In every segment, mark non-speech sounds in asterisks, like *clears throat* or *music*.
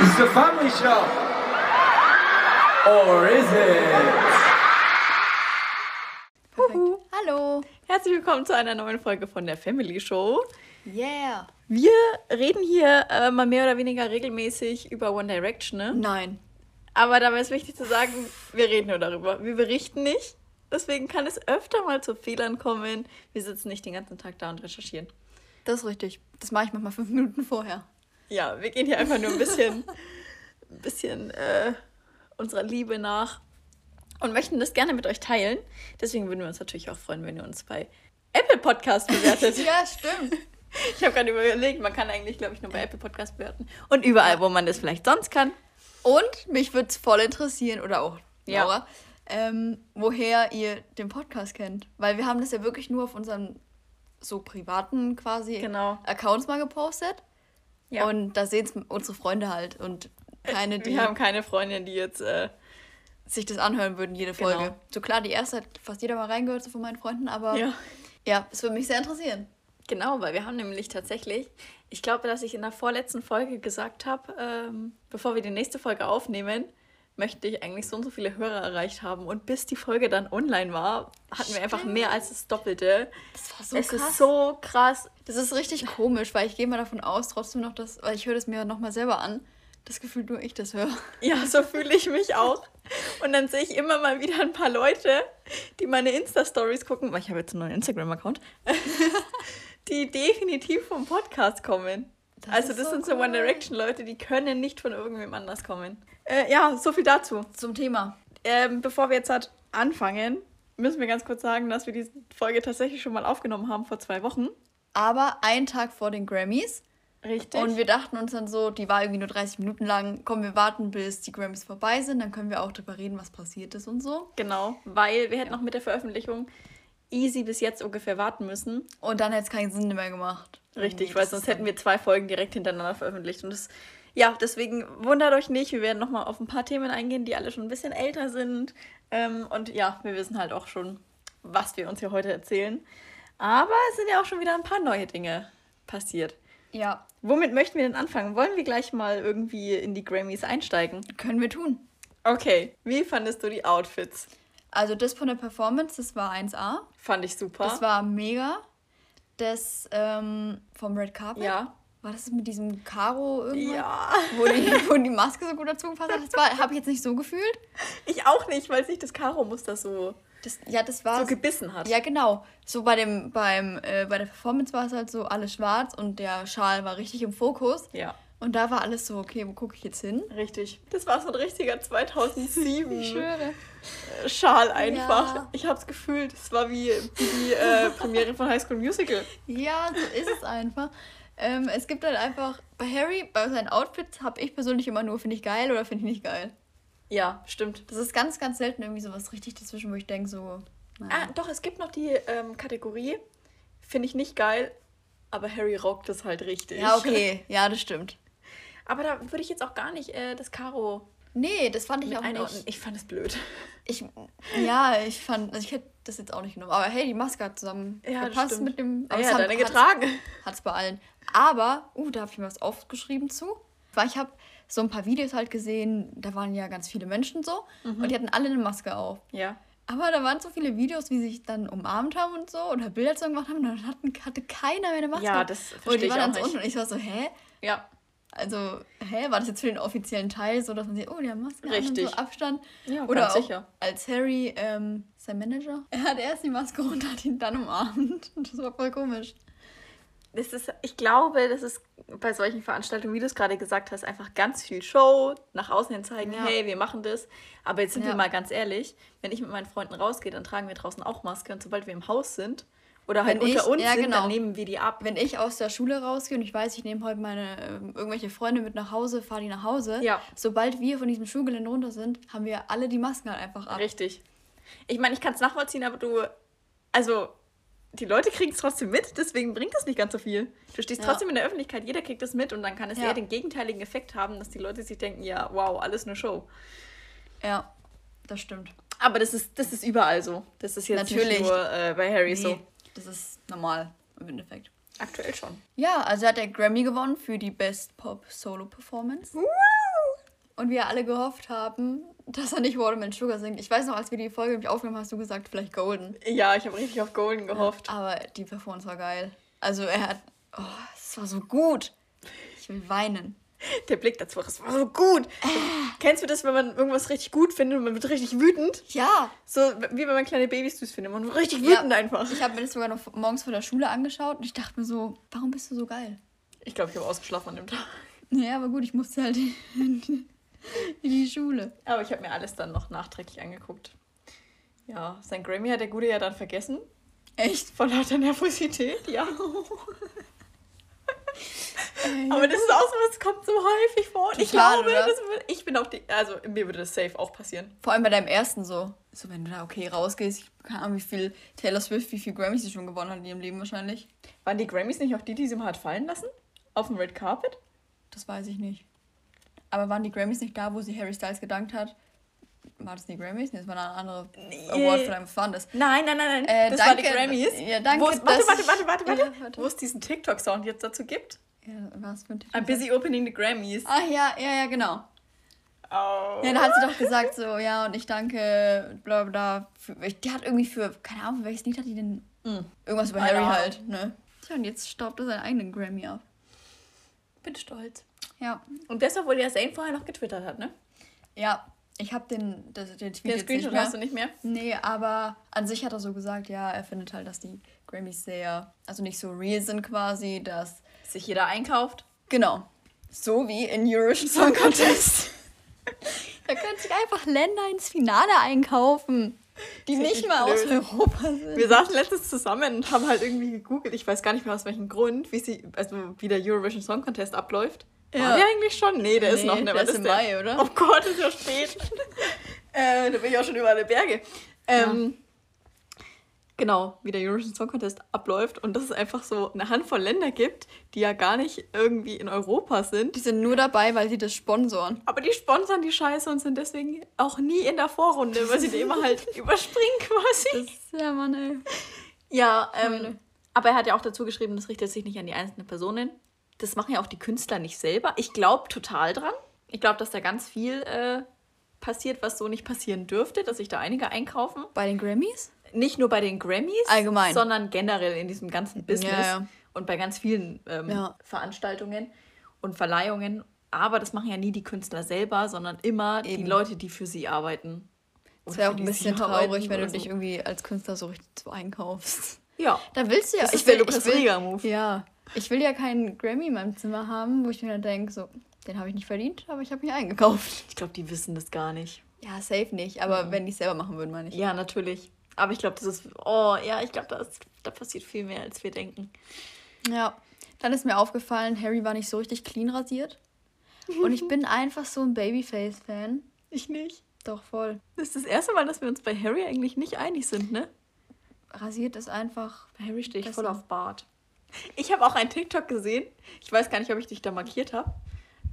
It's a family show. Or is it? Perfekt. Hallo. Herzlich willkommen zu einer neuen Folge von der Family Show. Yeah. Wir reden hier äh, mal mehr oder weniger regelmäßig über One Direction, ne? Nein. Aber dabei ist wichtig zu sagen, wir reden nur darüber. Wir berichten nicht. Deswegen kann es öfter mal zu Fehlern kommen. Wir sitzen nicht den ganzen Tag da und recherchieren. Das ist richtig. Das mache ich manchmal fünf Minuten vorher. Ja, wir gehen hier einfach nur ein bisschen, ein bisschen äh, unserer Liebe nach und möchten das gerne mit euch teilen. Deswegen würden wir uns natürlich auch freuen, wenn ihr uns bei Apple Podcast bewertet. *laughs* ja, stimmt. Ich habe gerade überlegt, man kann eigentlich, glaube ich, nur bei Apple Podcast bewerten. Und überall, wo man das vielleicht sonst kann. Und mich würde es voll interessieren, oder auch Ja. Laura, ähm, woher ihr den Podcast kennt. Weil wir haben das ja wirklich nur auf unseren so privaten quasi Genau. Accounts mal gepostet. Ja. Und da sehen es unsere Freunde halt und keine, die wir haben keine Freundin, die jetzt. Äh, sich das anhören würden, jede Folge. Genau. So klar, die erste hat fast jeder mal reingehört, so von meinen Freunden, aber ja. ja, es würde mich sehr interessieren. Genau, weil wir haben nämlich tatsächlich, ich glaube, dass ich in der vorletzten Folge gesagt habe, ähm, bevor wir die nächste Folge aufnehmen, möchte ich eigentlich so und so viele Hörer erreicht haben. Und bis die Folge dann online war, hatten wir einfach Stimmt. mehr als das Doppelte. Das war so es krass. ist so krass. Das ist richtig komisch, weil ich gehe mal davon aus, trotzdem noch das, weil ich höre das mir nochmal selber an, das Gefühl nur ich das höre. Ja, so fühle ich mich auch. Und dann sehe ich immer mal wieder ein paar Leute, die meine Insta-Stories gucken, weil ich habe jetzt einen neuen Instagram-Account, *laughs* die definitiv vom Podcast kommen. Das also das so sind so cool. One Direction-Leute, die können nicht von irgendwem anders kommen. Äh, ja, so viel dazu. Zum Thema. Ähm, bevor wir jetzt halt anfangen, müssen wir ganz kurz sagen, dass wir diese Folge tatsächlich schon mal aufgenommen haben vor zwei Wochen. Aber einen Tag vor den Grammys. Richtig. Und wir dachten uns dann so, die war irgendwie nur 30 Minuten lang, komm, wir warten, bis die Grammys vorbei sind, dann können wir auch drüber reden, was passiert ist und so. genau, weil wir hätten noch mit der Veröffentlichung easy bis jetzt ungefähr warten müssen. Und dann hätte es keinen Sinn mehr gemacht. Richtig, weil sonst hätten wir zwei Folgen direkt hintereinander veröffentlicht. Und das, ja, deswegen wundert euch nicht, wir werden nochmal auf ein paar Themen eingehen, die alle schon ein bisschen älter sind. Ähm, und ja, wir wissen halt auch schon, was wir uns hier heute erzählen. Aber es sind ja auch schon wieder ein paar neue Dinge passiert. Ja, Womit möchten wir denn anfangen? Wollen wir gleich mal irgendwie in die Grammys einsteigen? können wir tun. Okay, wie fandest du die Outfits? Also das von der Performance, das war 1A. Fand ich super. Das war mega. Das ähm, vom Red Carpet. ja. War das mit diesem Karo irgendwas? Ja. Wo die, wo die Maske so gut dazu gepasst hat? Das habe ich jetzt nicht so gefühlt. Ich auch nicht, weil sich das Karo-Muster so, Das, ja, das war so gebissen hat. Ja, genau. So bei dem, beim, äh, bei der Performance war es halt so alles schwarz und der Schal war richtig im Fokus. ja. Und da war alles so, okay, wo gucke ich jetzt hin? Richtig. Das war so ein richtiger 2007 Ich schwöre. Schal einfach. Ja. Ich hab's gefühlt. Es war wie die äh, Premiere von High School Musical. Ja, so ist es einfach. Ähm, es gibt halt einfach, bei Harry, bei seinen Outfits habe ich persönlich immer nur, finde ich geil oder finde ich nicht geil. Ja, stimmt. Das ist ganz, ganz selten irgendwie sowas richtig dazwischen, wo ich denke so, naja. Ah, doch, es gibt noch die ähm, Kategorie. Finde ich nicht geil, aber Harry rockt es halt richtig. ja, okay, ja, das stimmt. Aber da würde ich jetzt auch gar nicht äh, das Karo Nee, das fand ich auch nicht. Ich fand es blöd. Ich, ja, ich fand, also ich hätte das jetzt auch nicht genommen. Aber hey, die Maske hat zusammen Ja, gepasst mit dem. Ah aber ja, es haben- deine getragen. Hat's bei allen. Aber, uh, da habe ich mir was aufgeschrieben zu. Weil ich habe so ein paar Videos halt gesehen, da waren ja ganz viele Menschen so Mhm. und die hatten alle eine Maske auf. Ja. Aber da waren so viele Videos, wie sie sich dann umarmt haben und so oder Bilder zusammen gemacht haben, dann hatten, hatte keiner mehr eine Maske. Ja, das Und verstehe die ich waren auch dann so nicht. unten und ich war so, hä? Ja. Also, hä, war das jetzt für den offiziellen Teil so, dass man sieht, oh, die haben Masken an und Richtig. so Abstand? Ja, Oder ganz auch sicher. als Harry, ähm, sein Manager, *laughs* er hat erst die Maske runter, hat ihn dann umarmt. Und *laughs* das war voll komisch. Das ist, ich glaube, das ist bei solchen Veranstaltungen, wie du es gerade gesagt hast, einfach ganz viel Show, nach außen hin zeigen, Ja. hey, wir machen das. Aber jetzt sind wir Ja. mal ganz ehrlich, wenn ich mit meinen Freunden rausgehe, dann tragen wir draußen auch Maske und sobald wir im Haus sind oder halt Wenn unter ich- uns ja, sind, genau. dann nehmen wir die ab. Wenn ich aus der Schule rausgehe und ich weiß, ich nehme heute meine ähm, irgendwelche Freunde mit nach Hause, fahre die nach Hause, Ja. sobald wir von diesem Schulgelände runter sind, haben wir alle die Masken halt einfach ab. Richtig. Ich meine, ich kann es nachvollziehen, aber du, also die Leute kriegen es trotzdem mit, deswegen bringt es nicht ganz so viel. Du stehst Ja. trotzdem in der Öffentlichkeit, jeder kriegt es mit und dann kann es Ja. eher den gegenteiligen Effekt haben, dass die Leute sich denken, ja, wow, alles eine Show. Ja, das stimmt. Aber das ist, das ist überall so. Das ist jetzt Natürlich. nicht nur äh, bei Harry so. Das ist normal im Endeffekt. Aktuell schon. Ja, also hat er Grammy gewonnen für die Best Pop Solo Performance. Und wir alle gehofft haben, dass er nicht Watermelon Sugar singt. Ich weiß noch, als wir die Folge nämlich aufgenommen haben, hast du gesagt, vielleicht Golden. Ja, ich habe richtig auf Golden gehofft. Aber die Performance war geil. Also er hat. Oh, es war so gut. Ich will weinen. Der Blick dazu, das war so gut. Kennst du das, wenn man irgendwas richtig gut findet und man wird richtig wütend? Ja. So wie wenn man kleine Babys süß findet. Man wird richtig Ja. wütend einfach. Ich habe mir das sogar noch morgens vor der Schule angeschaut und ich dachte mir so, warum bist du so geil? Ich glaube, ich habe ausgeschlafen an dem Tag. Ja, aber gut, ich musste halt in die, in die Schule. Aber ich habe mir alles dann noch nachträglich angeguckt. Ja, sein Grammy hat der Gute ja dann vergessen. Echt? Vor lauter Nervosität, ja. *laughs* Aber das ist auch so, es kommt so häufig vor. Und ich glaube, das ich bin auch die, also mir würde das safe auch passieren. Vor allem bei deinem ersten so. So, wenn du da okay rausgehst, ich keine Ahnung, wie viel Taylor Swift, wie viel Grammys sie schon gewonnen hat in ihrem Leben wahrscheinlich. Waren die Grammys nicht auch die, die sie mal hat fallen lassen? Auf dem Red Carpet? Das weiß ich nicht. Aber waren die Grammys nicht da, wo sie Harry Styles gedankt hat? War das die Grammys? Nee, das war eine andere Nee. Award von einem Fun. Das. Nein, nein, nein, nein. Äh, das danke, war die Grammys. ja, danke, Wo warte, warte, warte, warte, warte, Ja, warte. Wo es diesen TikTok-Sound jetzt dazu gibt. Ja, was für ein I'm busy opening the Grammys. Ah, ja, ja, ja, genau. Oh. Ja, da hat sie doch gesagt, so, ja, und ich danke, bla bla. Für, die hat irgendwie für, keine Ahnung, für welches Lied hat die denn? Mm. Irgendwas über Harry halt, ne? Tja, und jetzt staubt er seinen eigenen Grammy ab. bin stolz. Ja. Und deshalb, obwohl der Zane vorher noch getwittert hat, ne? Ja, ich habe den, das, den Tweet Den jetzt Screenshot nicht mehr. hast du nicht mehr? Nee, aber an sich hat er so gesagt, ja, er findet halt, dass die Grammys sehr, also nicht so real sind quasi, dass, Sich jeder einkauft. genau, so wie in Eurovision Song Contest. *laughs* da können sich einfach Länder ins Finale einkaufen, die nicht mal aus blöd. Europa sind. Wir saßen letztens zusammen und haben halt irgendwie gegoogelt, ich weiß gar nicht mehr aus welchem Grund, wie, sie, also wie der Eurovision Song Contest abläuft. Ja. War der eigentlich schon? Nee, der ist Nee, noch, ne? der ist im der? Mai, oder? Oh Gott, ist ja spät. *laughs* äh, da bin ich auch schon über alle Berge. Ähm, Genau, wie der Eurovision Song Contest abläuft und dass es einfach so eine Handvoll Länder gibt, die ja gar nicht irgendwie in Europa sind. Die sind nur dabei, weil sie das sponsoren. Aber die sponsern die Scheiße und sind deswegen auch nie in der Vorrunde, weil sie die immer halt *laughs* überspringen quasi. Das ist ja, Mann, ey. Ja, ähm, aber er hat ja auch dazu geschrieben, das richtet sich nicht an die einzelnen Personen. Das machen ja auch die Künstler nicht selber. Ich glaube total dran. Ich glaube, dass da ganz viel äh, passiert, was so nicht passieren dürfte, dass sich da einige einkaufen. Bei den Grammys? Nicht nur bei den Grammys, Allgemein. sondern generell in diesem ganzen Business Ja, ja. und bei ganz vielen ähm, Ja. Veranstaltungen und Verleihungen. Aber das machen ja nie die Künstler selber, sondern immer Eben. die Leute, die für sie arbeiten. Das wäre auch ein bisschen traurig, wenn du oder dich so. irgendwie als Künstler so richtig so einkaufst. Ja. Da willst du ja. Das ist ich will, der Lukas Rieger-Move. Ja. Ich will ja keinen Grammy in meinem Zimmer haben, wo ich mir dann denke, so, den habe ich nicht verdient, aber ich habe mich eingekauft. Ich glaube, die wissen das gar nicht. Ja, safe nicht. Aber wenn die es selber machen würden, meine ich. Ja, natürlich. Aber ich glaube, das ist. Oh, ja, ich glaube, da, passiert viel mehr, als wir denken. Ja. Dann ist mir aufgefallen, Harry war nicht so richtig clean rasiert. Und ich bin *laughs* einfach so ein Babyface-Fan. Ich nicht. Doch voll. Das ist das erste Mal, dass wir uns bei Harry eigentlich nicht einig sind, ne? Rasiert ist einfach. Bei Harry stehe ich Besser. voll auf Bart. Ich habe auch einen TikTok gesehen. Ich weiß gar nicht, ob ich dich da markiert habe.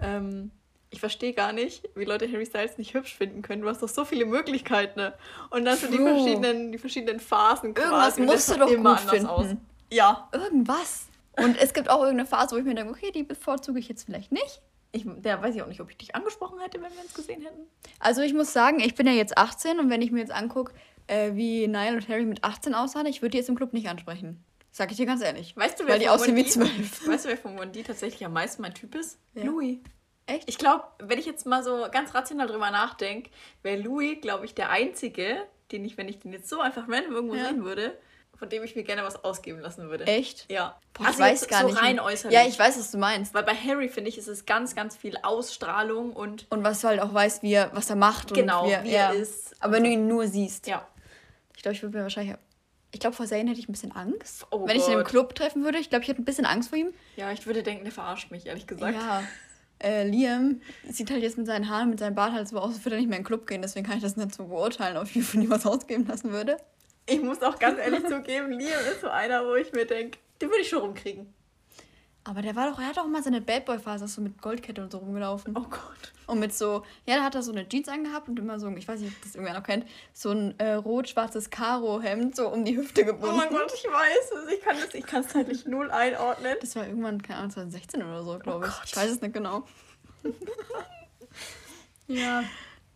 Ähm, ich verstehe gar nicht, wie Leute Harry Styles nicht hübsch finden können. Du hast doch so viele Möglichkeiten. Ne? Und dann so die verschiedenen, die verschiedenen Phasen quasi. Irgendwas musst du doch immer gut finden. aus. Ja. Irgendwas. Und es gibt auch irgendeine Phase, wo ich mir denke, okay, die bevorzuge ich jetzt vielleicht nicht. Ich, der weiß ich auch nicht, ob ich dich angesprochen hätte, wenn wir uns gesehen hätten. Also ich muss sagen, ich bin ja jetzt 18 und wenn ich mir jetzt angucke, äh, wie Niall und Harry mit 18 aussahen, ich würde die jetzt im Club nicht ansprechen. Sag ich dir ganz ehrlich. Weißt du, Weil die aussehen wie 12. *laughs* Weißt du, wer von Wendy tatsächlich am meisten mein Typ ist? Ja. Louis. Echt? Ich glaube, wenn ich jetzt mal so ganz rational drüber nachdenke, wäre Louis, glaube ich, der Einzige, den ich, wenn ich den jetzt so einfach random irgendwo Ja. sehen würde, von dem ich mir gerne was ausgeben lassen würde. Echt? Ja. Boah, also ich weiß gar so nicht. rein äußerlich. Ja, ich weiß, was du meinst. Weil bei Harry, finde ich, ist es ganz, ganz viel Ausstrahlung und Und was du halt auch weißt, wie er, was er macht. Genau, und wie er, wie ja. er ist. Aber wenn du ihn nur siehst. ja. Ich glaube, ich würde mir wahrscheinlich... Ich glaube, vor Zayn hätte ich ein bisschen Angst. Oh wenn ich ihn im Gott. Club treffen würde, ich glaube, ich hätte ein bisschen Angst vor ihm. Ja, ich würde denken, der verarscht mich, ehrlich gesagt. Ja. Äh, Liam sieht halt jetzt mit seinen Haaren, mit seinem Bart halt so aus, als würde er nicht mehr in den Club gehen. Deswegen kann ich das nicht so beurteilen, ob ich von ihm was ausgeben lassen würde. Ich muss auch ganz ehrlich zugeben, Liam ist so einer, wo ich mir denke, den würde ich schon rumkriegen. Aber der war doch, er hat auch mal seine Bad Boy Phase so mit Goldkette und so rumgelaufen. Oh Gott. Und mit so, ja, da hat er so eine Jeans angehabt und immer so, ich weiß nicht, ob das irgendwer noch kennt, so ein äh, rot-schwarzes Karo-Hemd so um die Hüfte gebunden. Oh mein Gott, ich weiß es. Ich kann es ich kann's zeitlich null einordnen. Das war irgendwann, keine Ahnung, 2016 oder so, glaube Oh ich. Gott. Ich weiß es nicht genau. *laughs* ja.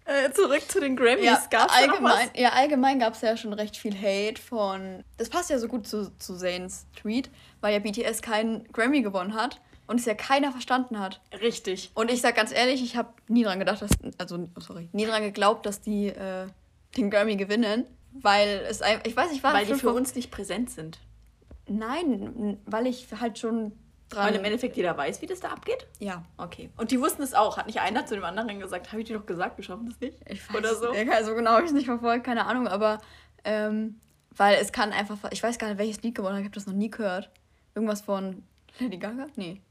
Äh, zurück zu den Grammys. Ja, Gab's allgemein, ja, allgemein gab es ja schon recht viel Hate von. Das passt ja so gut zu, zu Zanes Tweet, weil ja BTS keinen Grammy gewonnen hat und es ja keiner verstanden hat. Richtig. Und ich sag ganz ehrlich, ich habe nie dran gedacht, dass. Also, oh, sorry, nie dran geglaubt, dass die äh, den Grammy gewinnen, weil es einfach. Ich weiß, ich war Weil die für uns nicht präsent sind. Nein, weil ich halt schon dran. Weil im Endeffekt jeder weiß, wie das da abgeht. ja. Okay. Und die wussten es auch. Hat nicht einer zu dem anderen gesagt, habe ich dir doch gesagt, wir schaffen das nicht? Ich weiß Oder so. Ja, so genau habe ich es nicht verfolgt, keine Ahnung, aber ähm, weil es kann einfach, ich weiß gar nicht, welches Lied gewonnen hat, ich habe das noch nie gehört. Irgendwas von Lady Gaga? Nee.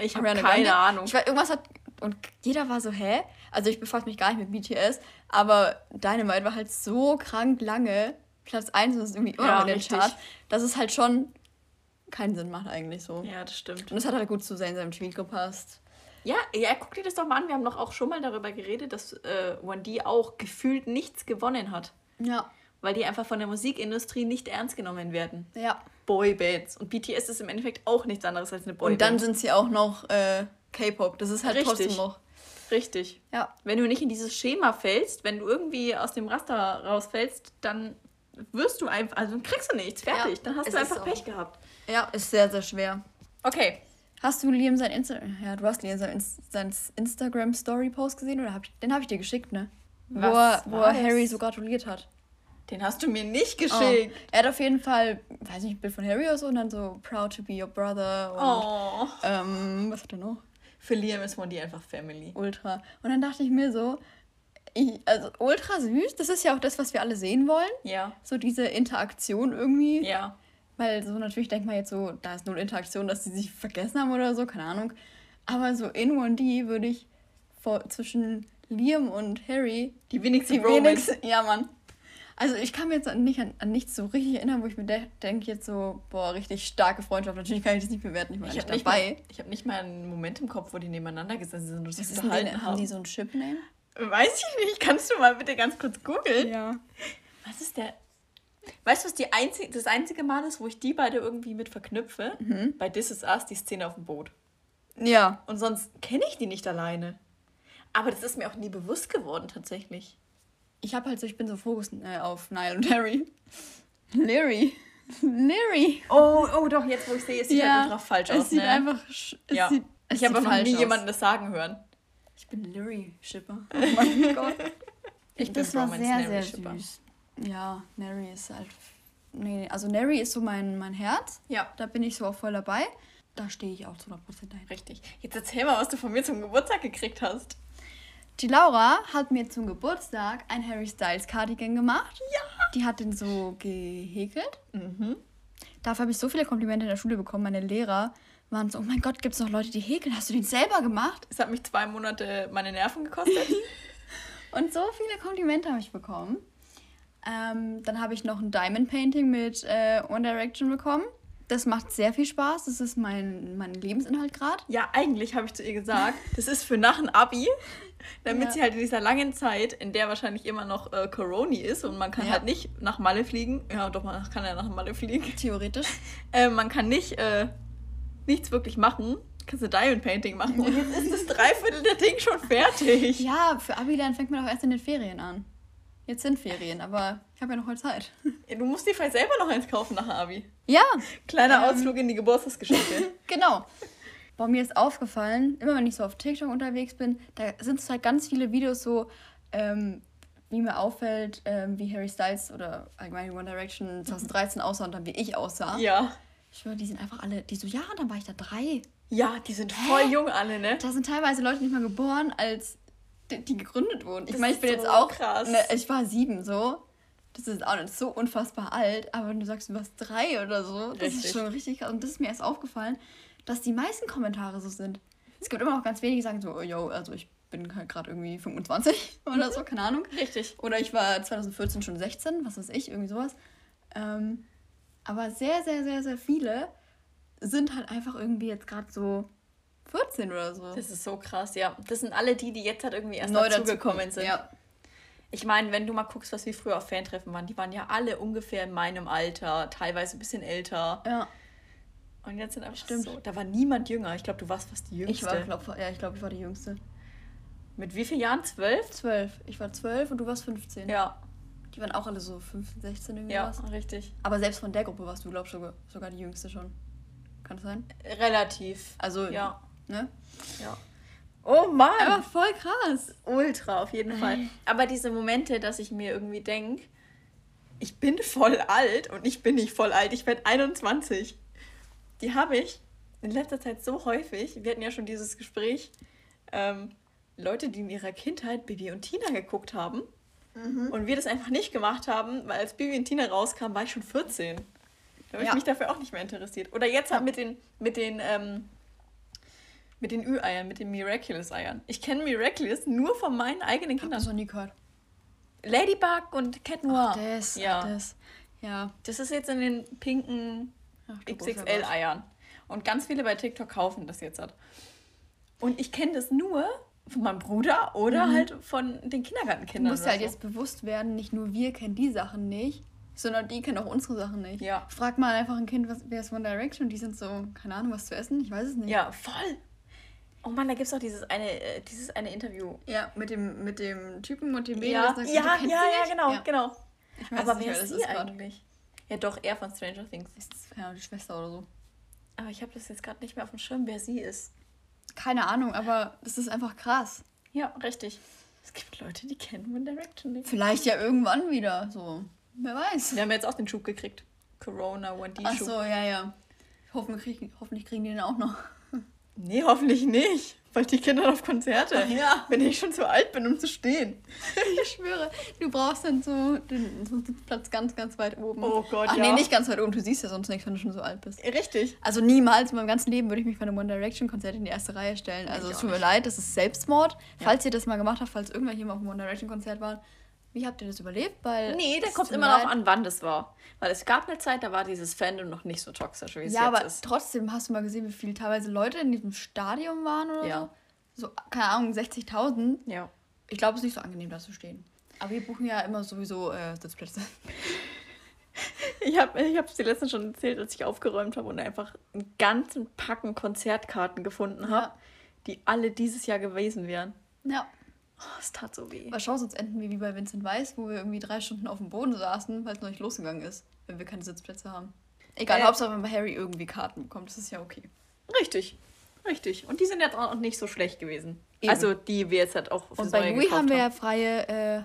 Ich habe keine Grande? Ahnung. Ich weiß, irgendwas hat, und jeder war so, hä? Also ich befasse mich gar nicht mit BTS, aber Dynamite war halt so krank lange, Platz 1 und ist irgendwie immer Ja, in den. Chart, dass es halt schon keinen Sinn macht eigentlich so. ja, das stimmt. Und es hat halt gut zu sein, seinem Tweet gepasst. Ja, ja, guck dir das doch mal an. Wir haben doch auch schon mal darüber geredet, dass äh, 1D auch gefühlt nichts gewonnen hat. Ja. Weil die einfach von der Musikindustrie nicht ernst genommen werden. Ja. Boybands. Und BTS ist im Endeffekt auch nichts anderes als eine Boyband. Und dann sind sie auch noch äh, K-Pop. Das ist halt Richtig. trotzdem noch. Richtig. Ja. Wenn du nicht in dieses Schema fällst, wenn du irgendwie aus dem Raster rausfällst, dann wirst du einfach, also dann kriegst du nichts, fertig. Ja, dann hast du einfach so. Pech gehabt. Ja, ist sehr, sehr schwer. Okay. Hast du Liam sein Insta ja, du hast Liam sein, Inst sein Instagram Story Post gesehen oder hab ich, den habe ich dir geschickt, ne? Wo Was er, wo er Harry so gratuliert hat. Den hast du mir nicht Oh. geschickt. Er hat auf jeden Fall, weiß nicht, ein Bild von Harry oder so und dann so proud to be your brother und Oh. ähm, was hat er noch? Für Liam ist Mondi einfach Family. Ultra. Und dann dachte ich mir so, ich, also ultra süß, das ist ja auch das, was wir alle sehen wollen. Ja. So diese Interaktion irgendwie. Ja. Weil so natürlich denkt man jetzt so, da ist null Interaktion, dass sie sich vergessen haben oder so, keine Ahnung. Aber so in 1D würde ich vor, zwischen Liam und Harry Die wenigsten die wenigsten. Ja, Mann. Also ich kann mir jetzt an, nicht an, an nichts so richtig erinnern, wo ich mir de denke jetzt so, boah, richtig starke Freundschaft. Natürlich kann ich das nicht bewerten, ich war Ich nicht habe nicht, dabei. mal, ich hab nicht mal einen Moment im Kopf, wo die nebeneinander gesessen sind und sich unterhalten haben haben. die so ein Chip-Name? Weiß ich nicht. Kannst du mal bitte ganz kurz googeln? Ja. Was ist der... Weißt du, was die einzig, das einzige Mal ist, wo ich die beide irgendwie mit verknüpfe? Mhm. Bei This Is Us, die Szene auf dem Boot. Ja. Und sonst kenne ich die nicht alleine. Aber das ist mir auch nie bewusst geworden, tatsächlich. Ich habe halt so, ich bin so fokus äh, auf Niall und Harry. Larry. Larry. Oh, oh, doch, jetzt wo ich sehe, es sieht halt ultra falsch es aus. sieht ne? einfach. Es ja. sieht, es ich habe noch nie aus. jemanden das sagen hören. Ich bin Larry-Shipper. *laughs* Oh mein Gott. Ich das bin war Romance sehr, Nary sehr Shipper. süß. Ja, Nary ist halt. Nee, also Nary ist so mein, mein Herz. Ja. Da bin ich so auch voll dabei. Da stehe ich auch zu 100% dahinter. Richtig. Jetzt erzähl mal, was du von mir zum Geburtstag gekriegt hast. Die Laura hat mir zum Geburtstag ein Harry Styles Cardigan gemacht. Ja. Die hat den so gehäkelt. Mhm. Dafür habe ich so viele Komplimente in der Schule bekommen. Meine Lehrer waren so: Oh mein Gott, gibt es noch Leute, die häkeln? Hast du den selber gemacht? Es hat mich zwei Monate meine Nerven gekostet. *laughs* *laughs* Und so viele Komplimente habe ich bekommen. Ähm, dann habe ich noch ein Diamond Painting mit äh, One Direction bekommen. Das macht sehr viel Spaß. Das ist mein, mein Lebensinhalt gerade. ja, eigentlich habe ich zu ihr gesagt, das ist für nach dem Abi, damit Ja. sie halt in dieser langen Zeit, in der wahrscheinlich immer noch äh, Corona ist und man kann Ja. halt nicht nach Malle fliegen. Ja, doch, man kann ja nach Malle fliegen. Theoretisch. *laughs* Äh, man kann nicht äh, nichts wirklich machen. Kannst du Diamond Painting machen. Und jetzt ist das Dreiviertel der Ding schon fertig. *laughs* Ja, für Abi-Lernen fängt man auch erst in den Ferien an. Jetzt sind Ferien, aber ich habe ja noch mal Zeit. *laughs* Ja, Du musst dir vielleicht selber noch eins kaufen nach Abi. Ja, Kleiner Ähm. Ausflug in die Geburtstagsgeschenke. genau. Boah, mir ist aufgefallen, immer wenn ich so auf TikTok unterwegs bin, da sind es halt ganz viele Videos so, ähm, wie mir auffällt, ähm, wie Harry Styles oder allgemein One Direction 2013 aussah und dann wie ich aussah. ja. Ich schwöre, die sind einfach alle, die so, ja, dann war ich da drei. Ja, die sind voll jung alle, ne? Da sind teilweise Leute nicht mal geboren, als die, die gegründet wurden. Ich meine, ich bin so jetzt auch, krass. Ne, ich war sieben so. Das ist auch nicht so unfassbar alt, aber wenn du sagst, du warst drei oder so, das Richtig. ist schon richtig krass. Und das ist mir erst aufgefallen, dass die meisten Kommentare so sind. Es gibt immer noch ganz wenige, die sagen so, oh, yo, also ich bin halt gerade irgendwie 25 *laughs* oder so, keine Ahnung. Richtig. Oder ich war 2014 schon 16, was weiß ich, irgendwie sowas. Ähm, aber sehr, sehr, sehr, sehr viele sind halt einfach irgendwie jetzt gerade so 14 oder so. Das ist so krass, ja. Das sind alle die, die jetzt halt irgendwie erst Neu dazugekommen sind. Ja. Ich meine, wenn du mal guckst, was wir früher auf Fantreffen waren, die waren ja alle ungefähr in meinem Alter, teilweise ein bisschen älter. ja. Und jetzt sind einfach Stimmt. so. Da war niemand jünger. Ich glaube, du warst fast die Jüngste. Ich war, glaub, ja, ich glaube, ich war die Jüngste. Mit wie vielen Jahren? Zwölf? 12. Ich war 12 und du warst 15. Ja. Die waren auch alle so 15, 16 irgendwie Ja, was. richtig. Aber selbst von der Gruppe warst du, glaube ich, sogar, sogar die Jüngste schon. Kann das sein? Relativ. Also, Ja. ne? Ja. Oh Mann! Aber voll krass. Ultra, auf jeden Fall. Aber diese Momente, dass ich mir irgendwie denke, ich bin voll alt und ich bin nicht voll alt, ich werde 21. Die habe ich in letzter Zeit so häufig. Wir hatten ja schon dieses Gespräch. Ähm, Leute, die in ihrer Kindheit Bibi und Tina geguckt haben und wir das einfach nicht gemacht haben, weil als Bibi und Tina rauskam, war ich schon 14. Da habe ich Ja. mich dafür auch nicht mehr interessiert. Oder jetzt halt mit den, mit den, ähm, mit den Ü-Eiern, mit den Miraculous-Eiern. Ich kenne Miraculous nur von meinen eigenen Ich hab Kindern. das noch nie gehört. Ladybug und Cat Noir. Das, ja. das. Ja. Das ist jetzt in den pinken Du. XXL-Eiern. Und ganz viele bei TikTok kaufen das jetzt. Halt. Und ich kenne das nur von meinem Bruder oder halt von den Du Kindergartenkindern. musst oder halt so. jetzt bewusst werden, nicht nur wir kennen die Sachen nicht, sondern die kennen auch unsere Sachen nicht. Ja. Frag mal einfach ein Kind, was, wer ist One Direction und die sind so, keine Ahnung, was zu essen, ich weiß es nicht. Ja, voll. Oh Mann, da gibt es auch dieses eine, äh, dieses eine Interview. Ja, mit dem, mit dem Typen und dem Mädel. Ja, ja, du ja, ja, genau, Ja. genau. Ich weiß Aber nicht, wer ist das sie eigentlich? Ja, doch, er von Stranger Things. Ist das, Ahnung, die Schwester oder so. Aber ich habe das jetzt gerade nicht mehr auf dem Schirm, wer sie ist. Keine Ahnung, aber das ist einfach krass. Ja, richtig. Es gibt Leute, die kennen One Direction nicht. Vielleicht ja irgendwann wieder, so. Wer weiß. Wir haben jetzt auch den Schub gekriegt. Corona, One D Ach so, ja, ja. Hoffentlich kriegen, hoffentlich kriegen die den auch noch. Nee, hoffentlich nicht. Weil die Kinder auf Konzerte. Ja. Wenn ich schon zu alt bin, um zu stehen. *laughs* Ich schwöre, du brauchst dann so den so einen Platz ganz, ganz weit oben. Oh Gott, Ach ja. nee, nicht ganz weit oben. Du siehst ja sonst nichts, wenn du schon so alt bist. Richtig. Also niemals in meinem ganzen Leben würde ich mich bei einem One Direction Konzert in die erste Reihe stellen. Also Ich es tut mir leid, das ist Selbstmord. Falls ihr das mal gemacht habt, falls irgendwer hier mal auf einem One Direction Konzert war, wie habt ihr das überlebt? Weil Nee, da es kommt immer darauf leid. an, wann das war. Weil es gab eine Zeit, da war dieses Fandom noch nicht so toxisch, wie es Ja, jetzt aber ist. trotzdem hast du mal gesehen, wie viele teilweise Leute in diesem Stadion waren oder Ja. so. So, keine Ahnung, 60.000. Ja. Ich glaube, es ist nicht so angenehm, da zu stehen. Aber wir buchen ja immer sowieso äh, Sitzplätze. *laughs* Ich habe ich es dir letztens schon erzählt, als ich aufgeräumt habe und einfach einen ganzen Packen Konzertkarten gefunden habe, Ja. die alle dieses Jahr gewesen wären. Ja. Oh, es tat so weh. Aber schau, sonst enden wir wie bei Vincent Weiss, wo wir irgendwie drei Stunden auf dem Boden saßen, weil es noch nicht losgegangen ist, wenn wir keine Sitzplätze haben. Egal, Äh. Hauptsache, wenn Harry irgendwie Karten bekommt, das ist ja okay. Richtig. Richtig. Und die sind jetzt auch nicht so schlecht gewesen. Eben. Also die wir jetzt halt auch fürs Und bei Louis haben wir ja freie äh,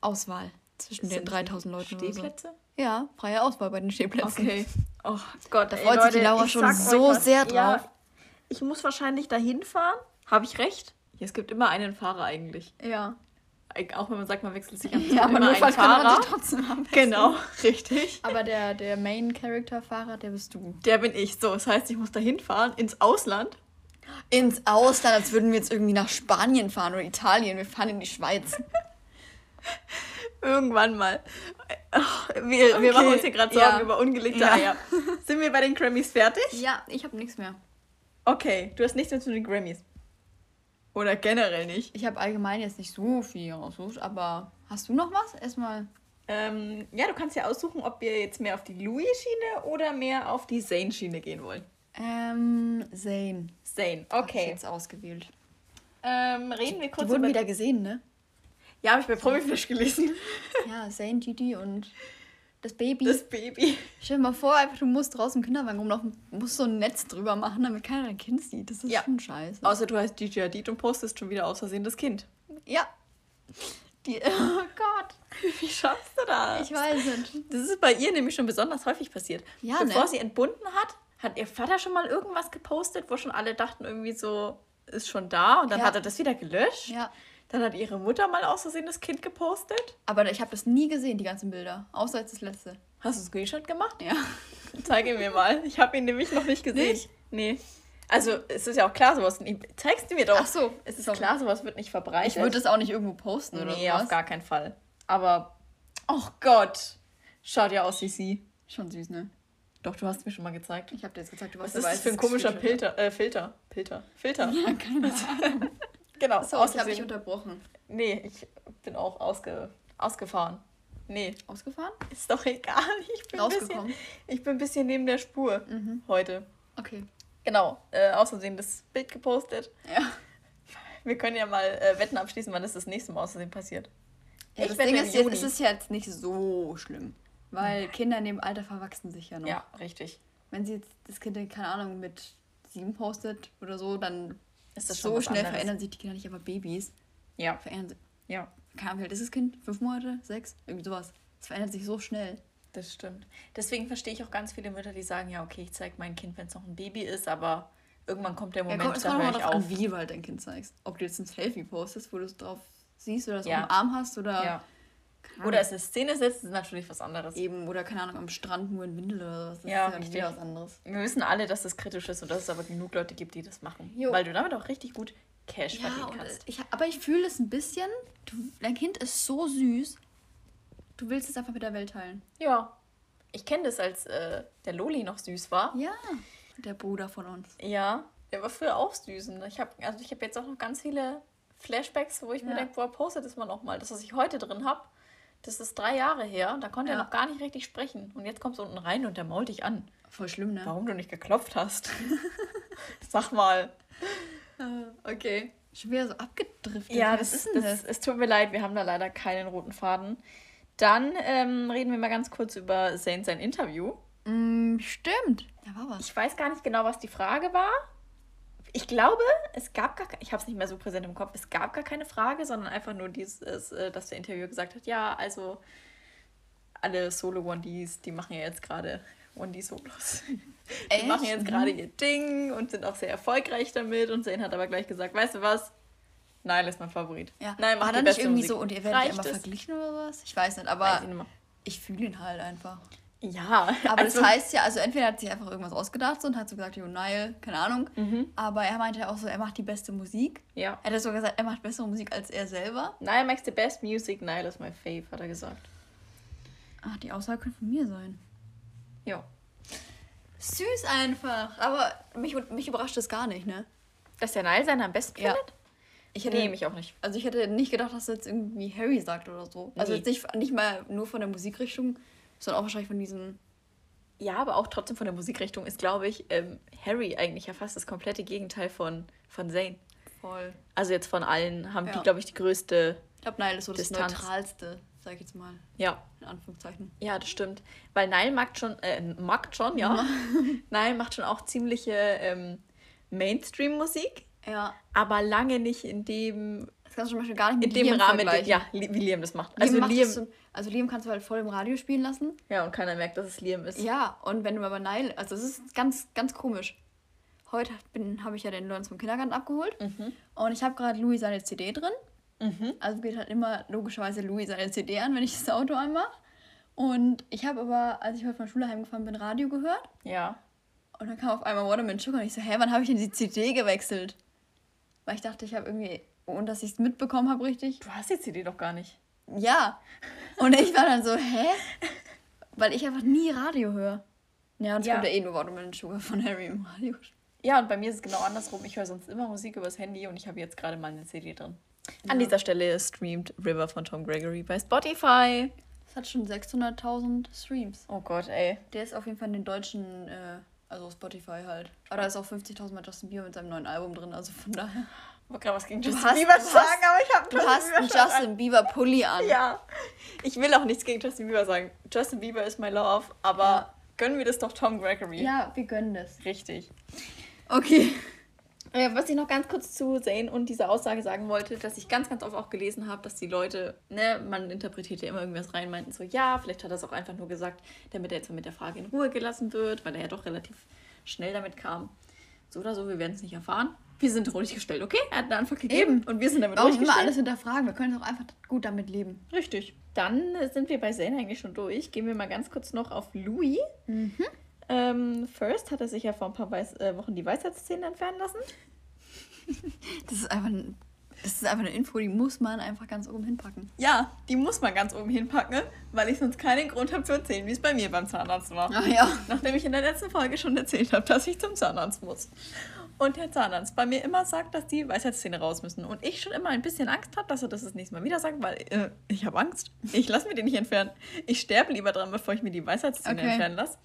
Auswahl zwischen den Sind 3000 Leuten oder so. Stehplätze? Ja, freie Auswahl bei den Stehplätzen. Okay. Oh Gott, Da ey, freut sich die Leute, Laura schon so sehr drauf. Ja, ich muss wahrscheinlich dahin fahren. Habe ich recht? Ja, es gibt immer einen Fahrer eigentlich. Ja. Auch wenn man sagt, man wechselt sich *laughs* ab. es Ja, aber nur einen falls kann man Fahrer. sich trotzdem haben. Genau, *laughs* richtig. Aber der, der Main-Character-Fahrer, der bist du. Der bin ich. So, das heißt, ich muss dahin fahren, ins Ausland. Ins Ausland, als würden wir jetzt irgendwie nach Spanien fahren oder Italien. Wir fahren in die Schweiz. *laughs* Irgendwann mal. Wir, wir Okay, machen uns hier gerade Sorgen ja. über ungelegte Ja. Eier. Sind wir bei den Grammys fertig? Ja, ich habe nichts mehr. Okay, du hast nichts mehr zu den Grammys. Oder generell nicht. Ich habe allgemein jetzt nicht so viel rausgesucht, aber hast du noch was? Erstmal. Ähm, ja, du kannst ja aussuchen, ob wir jetzt mehr auf die Louis-Schiene oder mehr auf die Zane-Schiene gehen wollen. Ähm, Zane. Zane, Hab ich okay. jetzt ausgewählt. Ähm, reden wir kurz Die wurden über... wieder gesehen, ne? Ja, habe ich bei Promiflash gelesen. Ja, Zane, Gigi und das Baby. Das Baby. *laughs* Stell dir mal vor, einfach du musst draußen im Kinderwagen rumlaufen, musst so ein Netz drüber machen, damit keiner dein Kind sieht. Das ist Ja. schon scheiße. Außer du heißt Gigi Hadid und postest schon wieder aus Versehen das Kind. Ja. Die, *laughs* oh Gott. Wie schaffst du das? Ich weiß nicht. Das ist bei ihr nämlich schon besonders häufig passiert. Ja, Bevor ne? sie entbunden hat, hat ihr Vater schon mal irgendwas gepostet, wo schon alle dachten irgendwie so, ist schon da. Und dann Ja. hat er das wieder gelöscht. Ja. Dann hat ihre Mutter mal aus Versehen das Kind gepostet. Aber ich habe das nie gesehen, die ganzen Bilder. Außer jetzt das letzte. Hast du einen Screenshot gemacht? Ja. Zeig ihn mir mal. Ich habe ihn nämlich noch nicht gesehen. Nicht? Nee. Also, es ist ja auch klar, sowas. Zeigst du mir doch. Ach so, Es ist sorry. klar, sowas wird nicht verbreitet. Ich würde das auch nicht irgendwo posten oder Nee, sowas. auf gar keinen Fall. Aber, oh Gott. Schaut ja aus wie sie. Schon süß, ne? Doch, du hast mir schon mal gezeigt. Ich habe dir jetzt gesagt, du Was weißt ist das für ein es komischer. Filter? Äh, Filter. Filter. Filter. Ja, keine *laughs* Ahnung. Genau. So, ich habe dich unterbrochen. Nee, ich bin auch ausge, ausgefahren. Nee, Ausgefahren? ist doch egal. *laughs* Ich bin, ein bisschen, Rausgekommen. ich bin ein bisschen neben der Spur Mhm. heute. Okay. Genau, äh, Versehen das Bild gepostet. Ja. Wir können ja mal äh, Wetten abschließen, wann das das nächste Mal Versehen passiert. ja Ich das Ding ist jetzt, es ist jetzt nicht so schlimm. Weil Kinder in dem Alter verwachsen sich ja noch. Ja, richtig. Wenn sie jetzt das Kind, keine Ahnung, mit sieben postet oder so, dann Ist das so schnell anderes. verändern sich die Kinder nicht, aber Babys Ja, verändern sich. ja, Keine Ahnung, wie alt ist das Kind? Fünf Monate? Sechs? Irgendwie sowas. Es verändert sich so schnell. das stimmt. Deswegen verstehe ich auch ganz viele Mütter, die sagen, ja, okay, ich zeige mein Kind, wenn es noch ein Baby ist, aber irgendwann kommt der Ja, Moment, kommt, es da höre ich auf. an, wie du halt dein Kind zeigst. Ob du jetzt ein Selfie postest, wo du es drauf siehst oder es Ja. auf dem Arm hast oder, Ja. Keine Oder es eine Szene setzt, ist natürlich was anderes. eben, oder keine Ahnung, am Strand nur in Windel oder sowas. Das Ja, ist wieder was anderes. Wir wissen alle, dass das kritisch ist und dass es aber genug Leute gibt, die das machen. Jo. Weil du damit auch richtig gut Cash Ja, verdienen und kannst. ich, aber ich fühle es ein bisschen. Du, dein Kind ist so süß. Du willst es einfach mit der Welt teilen. Ja. Ich kenne das, als äh, der Loli noch süß war. Ja. Der Bruder von uns. Ja, der war früher auch süß. Und ich habe also ich hab jetzt auch noch ganz viele Flashbacks, wo ich mir Ja. denke, boah, postet das mal nochmal. Das, was ich heute drin habe, das ist drei Jahre her. Da konnte Ja. er noch gar nicht richtig sprechen. Und jetzt kommst du unten rein und der mault dich an. Voll schlimm, ne? Warum du nicht geklopft hast. *laughs* Sag mal. Okay. Schon wieder so abgedriftet. Ja, Was das ist denn das, das? Es tut mir leid, wir haben da leider keinen roten Faden. Dann ähm, reden wir mal ganz kurz über Zane sein Interview. Mm, stimmt. Da war was. Ich weiß gar nicht genau, was die Frage war. Ich glaube, es gab gar keine, ich habe es nicht mehr so präsent im Kopf, es gab gar keine Frage, sondern einfach nur dieses, dass der Interviewer gesagt hat, ja, also alle Solo-One-Ds, die machen ja jetzt gerade One-D-Solos. *laughs* Die Echt? machen jetzt Mhm. gerade ihr Ding und sind auch sehr erfolgreich damit. Und Zane hat aber gleich gesagt, weißt du was? Nein, ist mein Favorit. Ja. Nein, war macht da die nicht irgendwie Musik. so und ihr werdet Reicht immer verglichen oder was? Ich weiß nicht, aber Weiß ich ich fühle ihn halt einfach. Ja, *laughs* Aber also, das heißt ja, also entweder hat sich einfach irgendwas ausgedacht und hat so gesagt, jo, Nile, keine Ahnung. Mhm. Aber er meinte ja auch so, er macht die beste Musik. ja. Er hat sogar gesagt, er macht bessere Musik als er selber. Nile makes the best music, Nile is my fave, hat er gesagt. Ach, die Aussage könnte von mir sein. Ja. Süß einfach. Aber mich, mich überrascht das gar nicht, ne? Dass der Nile seinen am besten Ja. findet? Ich hätte, Nee, mich auch nicht. also ich hätte nicht gedacht, dass er jetzt irgendwie Harry sagt oder so. Also Nee. jetzt nicht, nicht mal nur von der Musikrichtung, sondern auch wahrscheinlich von diesem. Ja, aber auch trotzdem von der Musikrichtung ist, glaube ich, ähm, Harry eigentlich ja fast das komplette Gegenteil von, von Zayn. Voll. Also jetzt von allen haben die, Ja. glaube ich, die größte. Ich glaube, Nile ist so das Distanz. Neutralste, sag ich jetzt mal. Ja, In Anführungszeichen. ja, das stimmt. Weil Nile mag schon, äh, mag schon, ja. *laughs* Nile macht schon auch ziemliche ähm, Mainstream-Musik, Ja. aber lange nicht in dem, kannst du zum Beispiel gar nicht in mit dem Liam Rahmen, vergleichen. ja, wie Liam das macht. Liam Also macht Liam, so, also Liam kannst du halt voll im Radio spielen lassen. ja, und keiner merkt, dass es Liam ist. Ja, und wenn du aber Nile, also es ist ganz, ganz komisch. Heute habe ich ja den Lorenz vom Kindergarten abgeholt Mhm. und ich habe gerade Louis seine CD drin. Also geht halt immer logischerweise Louis seine CD an, wenn ich das Auto anmache. Und ich habe aber, als ich heute von der Schule heimgefahren bin, Radio gehört. Ja. Und dann kam auf einmal Watermelon Sugar und ich so, hä, wann habe ich denn die CD gewechselt? Weil ich dachte, ich habe irgendwie, ohne dass ich es mitbekommen habe richtig, Du hast die CD doch gar nicht. ja. Und ich war dann so, hä? Weil ich einfach nie Radio höre. Ja, und es Ja. kommt ja eh nur Watermelon Sugar von Harry im Radio. Ja, und bei mir ist es genau andersrum. Ich höre sonst immer Musik übers Handy und ich habe jetzt gerade mal eine CD drin. An dieser Stelle streamt River von Tom Gregory bei Spotify. Das hat schon 600.000 Streams. Oh Gott, ey. Der ist auf jeden Fall in den deutschen, äh, also Spotify halt. Aber da ist auch 50.000 Mal Justin Bieber mit seinem neuen Album drin, also von daher. Ich wollte gerade was gegen Justin hast- Bieber du sagen, hast- aber ich habe Du hast einen Justin Bieber Pulli an. Ja. Ich will auch nichts gegen Justin Bieber sagen. Justin Bieber ist my love, aber Ja. gönnen wir das doch Tom Gregory. Ja, wir gönnen das. Richtig. Okay. Äh, was ich noch ganz kurz zu Zane und dieser Aussage sagen wollte, dass ich ganz, ganz oft auch gelesen habe, dass die Leute, ne, man interpretiert ja immer irgendwas rein, meinten so, ja, vielleicht hat er es auch einfach nur gesagt, damit er jetzt mal mit der Frage in Ruhe gelassen wird, weil er ja doch relativ schnell damit kam. So oder so, wir werden es nicht erfahren. Wir sind ruhig gestellt, okay? Er hat eine Antwort gegeben Eben. und wir sind damit Warum ruhig immer gestellt. alles hinterfragen? Wir können doch einfach gut damit leben. Richtig. Dann äh, sind wir bei Zane eigentlich schon durch. Gehen wir mal ganz kurz noch auf Louis. Ähm, first hat er sich ja vor ein paar Weiß äh, Wochen die Weisheitszähne entfernen lassen. *laughs* Das ist einfach ein Das ist einfach eine Info, die muss man einfach ganz oben hinpacken. Ja, die muss man ganz oben hinpacken, weil ich sonst keinen Grund habe zu erzählen, wie es bei mir beim Zahnarzt war. Ach ja. Nachdem ich in der letzten Folge schon erzählt habe, dass ich zum Zahnarzt muss. Und der Zahnarzt bei mir immer sagt, dass die Weisheitszähne raus müssen. Und ich schon immer ein bisschen Angst habe, dass er das das nächste Mal wieder sagt, weil äh, ich habe Angst. Ich lasse mir die nicht entfernen. Ich sterbe lieber dran, bevor ich mir die Weisheitszähne Okay. entfernen lasse.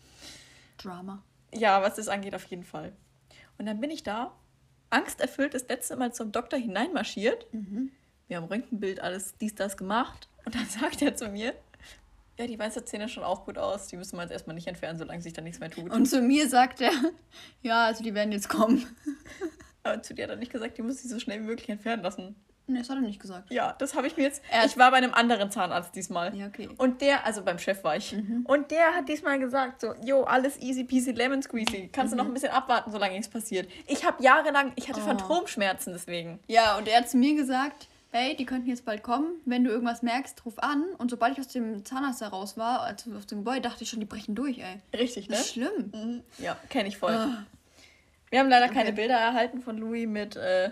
Drama. Ja, was das angeht, auf jeden Fall. Und dann bin ich da, angsterfüllt, das letzte Mal zum Doktor hineinmarschiert. Wir haben Röntgenbild, alles dies, das gemacht. Und dann *laughs* sagt er zu mir, ja, die Weisheitszähne schauen auch gut aus. Die müssen wir jetzt erstmal nicht entfernen, solange sich da nichts mehr tut. Und zu mir sagt er, *laughs* ja, also die werden jetzt kommen. *laughs* Aber zu dir hat er nicht gesagt, die muss ich so schnell wie möglich entfernen lassen. Ne, das hat er nicht gesagt. Ja, das habe ich mir jetzt. Er- ich war bei einem anderen Zahnarzt diesmal. Ja, okay. Mhm. Und der, also beim Chef war ich. Und der hat diesmal gesagt, so, jo, alles easy peasy lemon squeezy. Kannst du noch ein bisschen abwarten, solange nichts passiert. Ich habe jahrelang, ich hatte Oh. Phantomschmerzen deswegen. Ja, und er hat zu mir gesagt, hey, die könnten jetzt bald kommen. Wenn du irgendwas merkst, ruf an. Und sobald ich aus dem Zahnarzt heraus war, also aus dem Gebäude, dachte ich schon, die brechen durch, ey. Richtig, ne? Das ist schlimm. Mhm. Ja, kenne ich voll. Ah. Wir haben leider Okay. keine Bilder erhalten von Louis mit äh,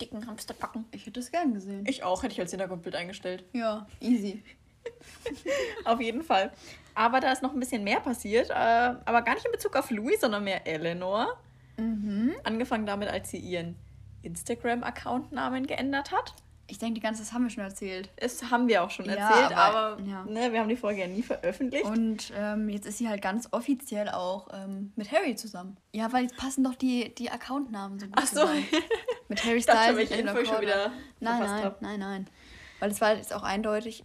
dicken Hamsterbacken. Ich hätte es gern gesehen. Ich auch, hätte ich als Hintergrundbild eingestellt. Ja, easy. *laughs* Auf jeden Fall. Aber da ist noch ein bisschen mehr passiert. Äh, aber gar nicht in Bezug auf Louis, sondern mehr Eleanor. Mhm. Angefangen damit, als sie ihren Instagram-Account-Namen geändert hat. Ich denke, die ganze, das haben wir schon erzählt. Das haben wir auch schon Ja, erzählt, aber, aber- ja. Ne, wir haben die Folge ja nie veröffentlicht. Und ähm, jetzt ist sie halt ganz offiziell auch ähm, mit Harry zusammen. Ja, weil jetzt passen doch die, die Accountnamen so gut Ach so. zusammen. Mit Harry *laughs* Ich dachte, Styles ich schon Eleanor wieder. Nein, nein, hab. nein, nein. Weil es war jetzt auch eindeutig,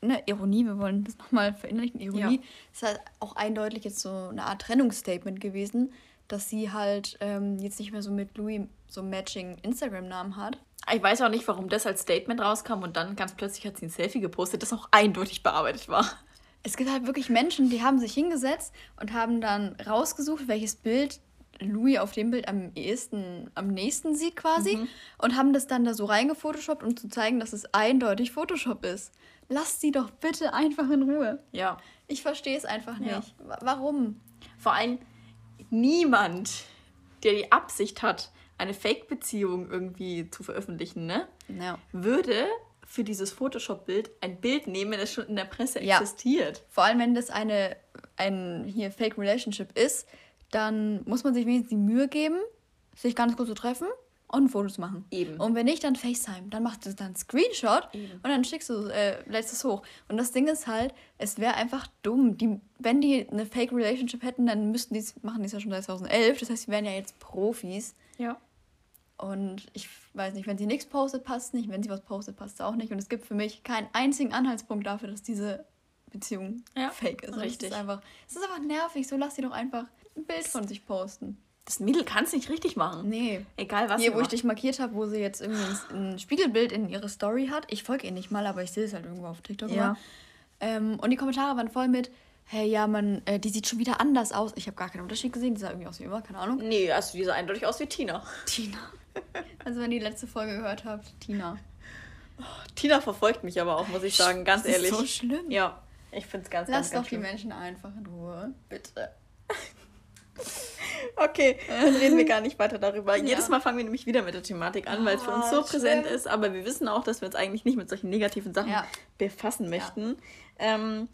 ne, Ironie, wir wollen das nochmal verinnerlichen, Ironie. Ja. Es ist halt auch eindeutig jetzt so eine Art Trennungsstatement gewesen, dass sie halt ähm, jetzt nicht mehr so mit Louis so matching Instagram-Namen hat. Ich weiß auch nicht, warum das als Statement rauskam und dann ganz plötzlich hat sie ein Selfie gepostet, das auch eindeutig bearbeitet war. Es gibt halt wirklich Menschen, die haben sich hingesetzt und haben dann rausgesucht, welches Bild Louis auf dem Bild am ehesten, am nächsten sieht quasi und haben das dann da so reingefotoshoppt, um zu zeigen, dass es eindeutig Photoshop ist. Lasst sie doch bitte einfach in Ruhe. Ja. Ich verstehe es einfach nicht. Ja. Wa- Warum? Vor allem niemand, der die Absicht hat, eine Fake-Beziehung irgendwie zu veröffentlichen, ne, Ja. würde für dieses Photoshop-Bild ein Bild nehmen, das schon in der Presse Ja. existiert. Vor allem, wenn das eine ein hier Fake Relationship ist, dann muss man sich wenigstens die Mühe geben, sich ganz kurz zu treffen und ein Foto zu machen. Eben. Und wenn nicht, dann FaceTime. Dann machst du dann einen Screenshot Eben. und dann schickst du, äh, lädst es hoch. Und das Ding ist halt, es wäre einfach dumm. Die, wenn die eine Fake Relationship hätten, dann müssten die machen die es ja schon seit 2011. Das heißt, sie wären ja jetzt Profis. Ja. Und ich weiß nicht, wenn sie nichts postet, passt nicht. Wenn sie was postet, passt es auch nicht. Und es gibt für mich keinen einzigen Anhaltspunkt dafür, dass diese Beziehung Ja, fake ist. Richtig. Es ist, einfach, es ist einfach nervig. So lass sie doch einfach ein Bild von sich posten. Das Mädel kann es nicht richtig machen. Nee. Egal was Hier, wo ich macht. dich markiert habe, wo sie jetzt irgendwie ein, Spiegelbild in ihre Story hat. Ich folge ihr nicht mal, aber ich sehe es halt irgendwo auf TikTok. Ja. Ähm, und die Kommentare waren voll mit, hey, ja, man, äh, die sieht schon wieder anders aus. Ich habe gar keinen Unterschied gesehen. Die sah irgendwie aus wie immer, keine Ahnung. Nee, also die sah eindeutig aus wie Tina. Tina. Also wenn ihr die letzte Folge gehört habt, Tina. Tina verfolgt mich aber auch, muss ich sagen, ganz Das ist ehrlich. so schlimm. Ja, ich finde es ganz, Lass ganz, doch ganz die schlimm. Menschen einfach in Ruhe. Bitte. *laughs* Okay, dann reden wir gar nicht weiter darüber. *laughs* Ja. Jedes Mal fangen wir nämlich wieder mit der Thematik an, weil es für uns Ah, so schlimm. präsent ist, aber wir wissen auch, dass wir uns eigentlich nicht mit solchen negativen Sachen Ja. befassen möchten. Ähm,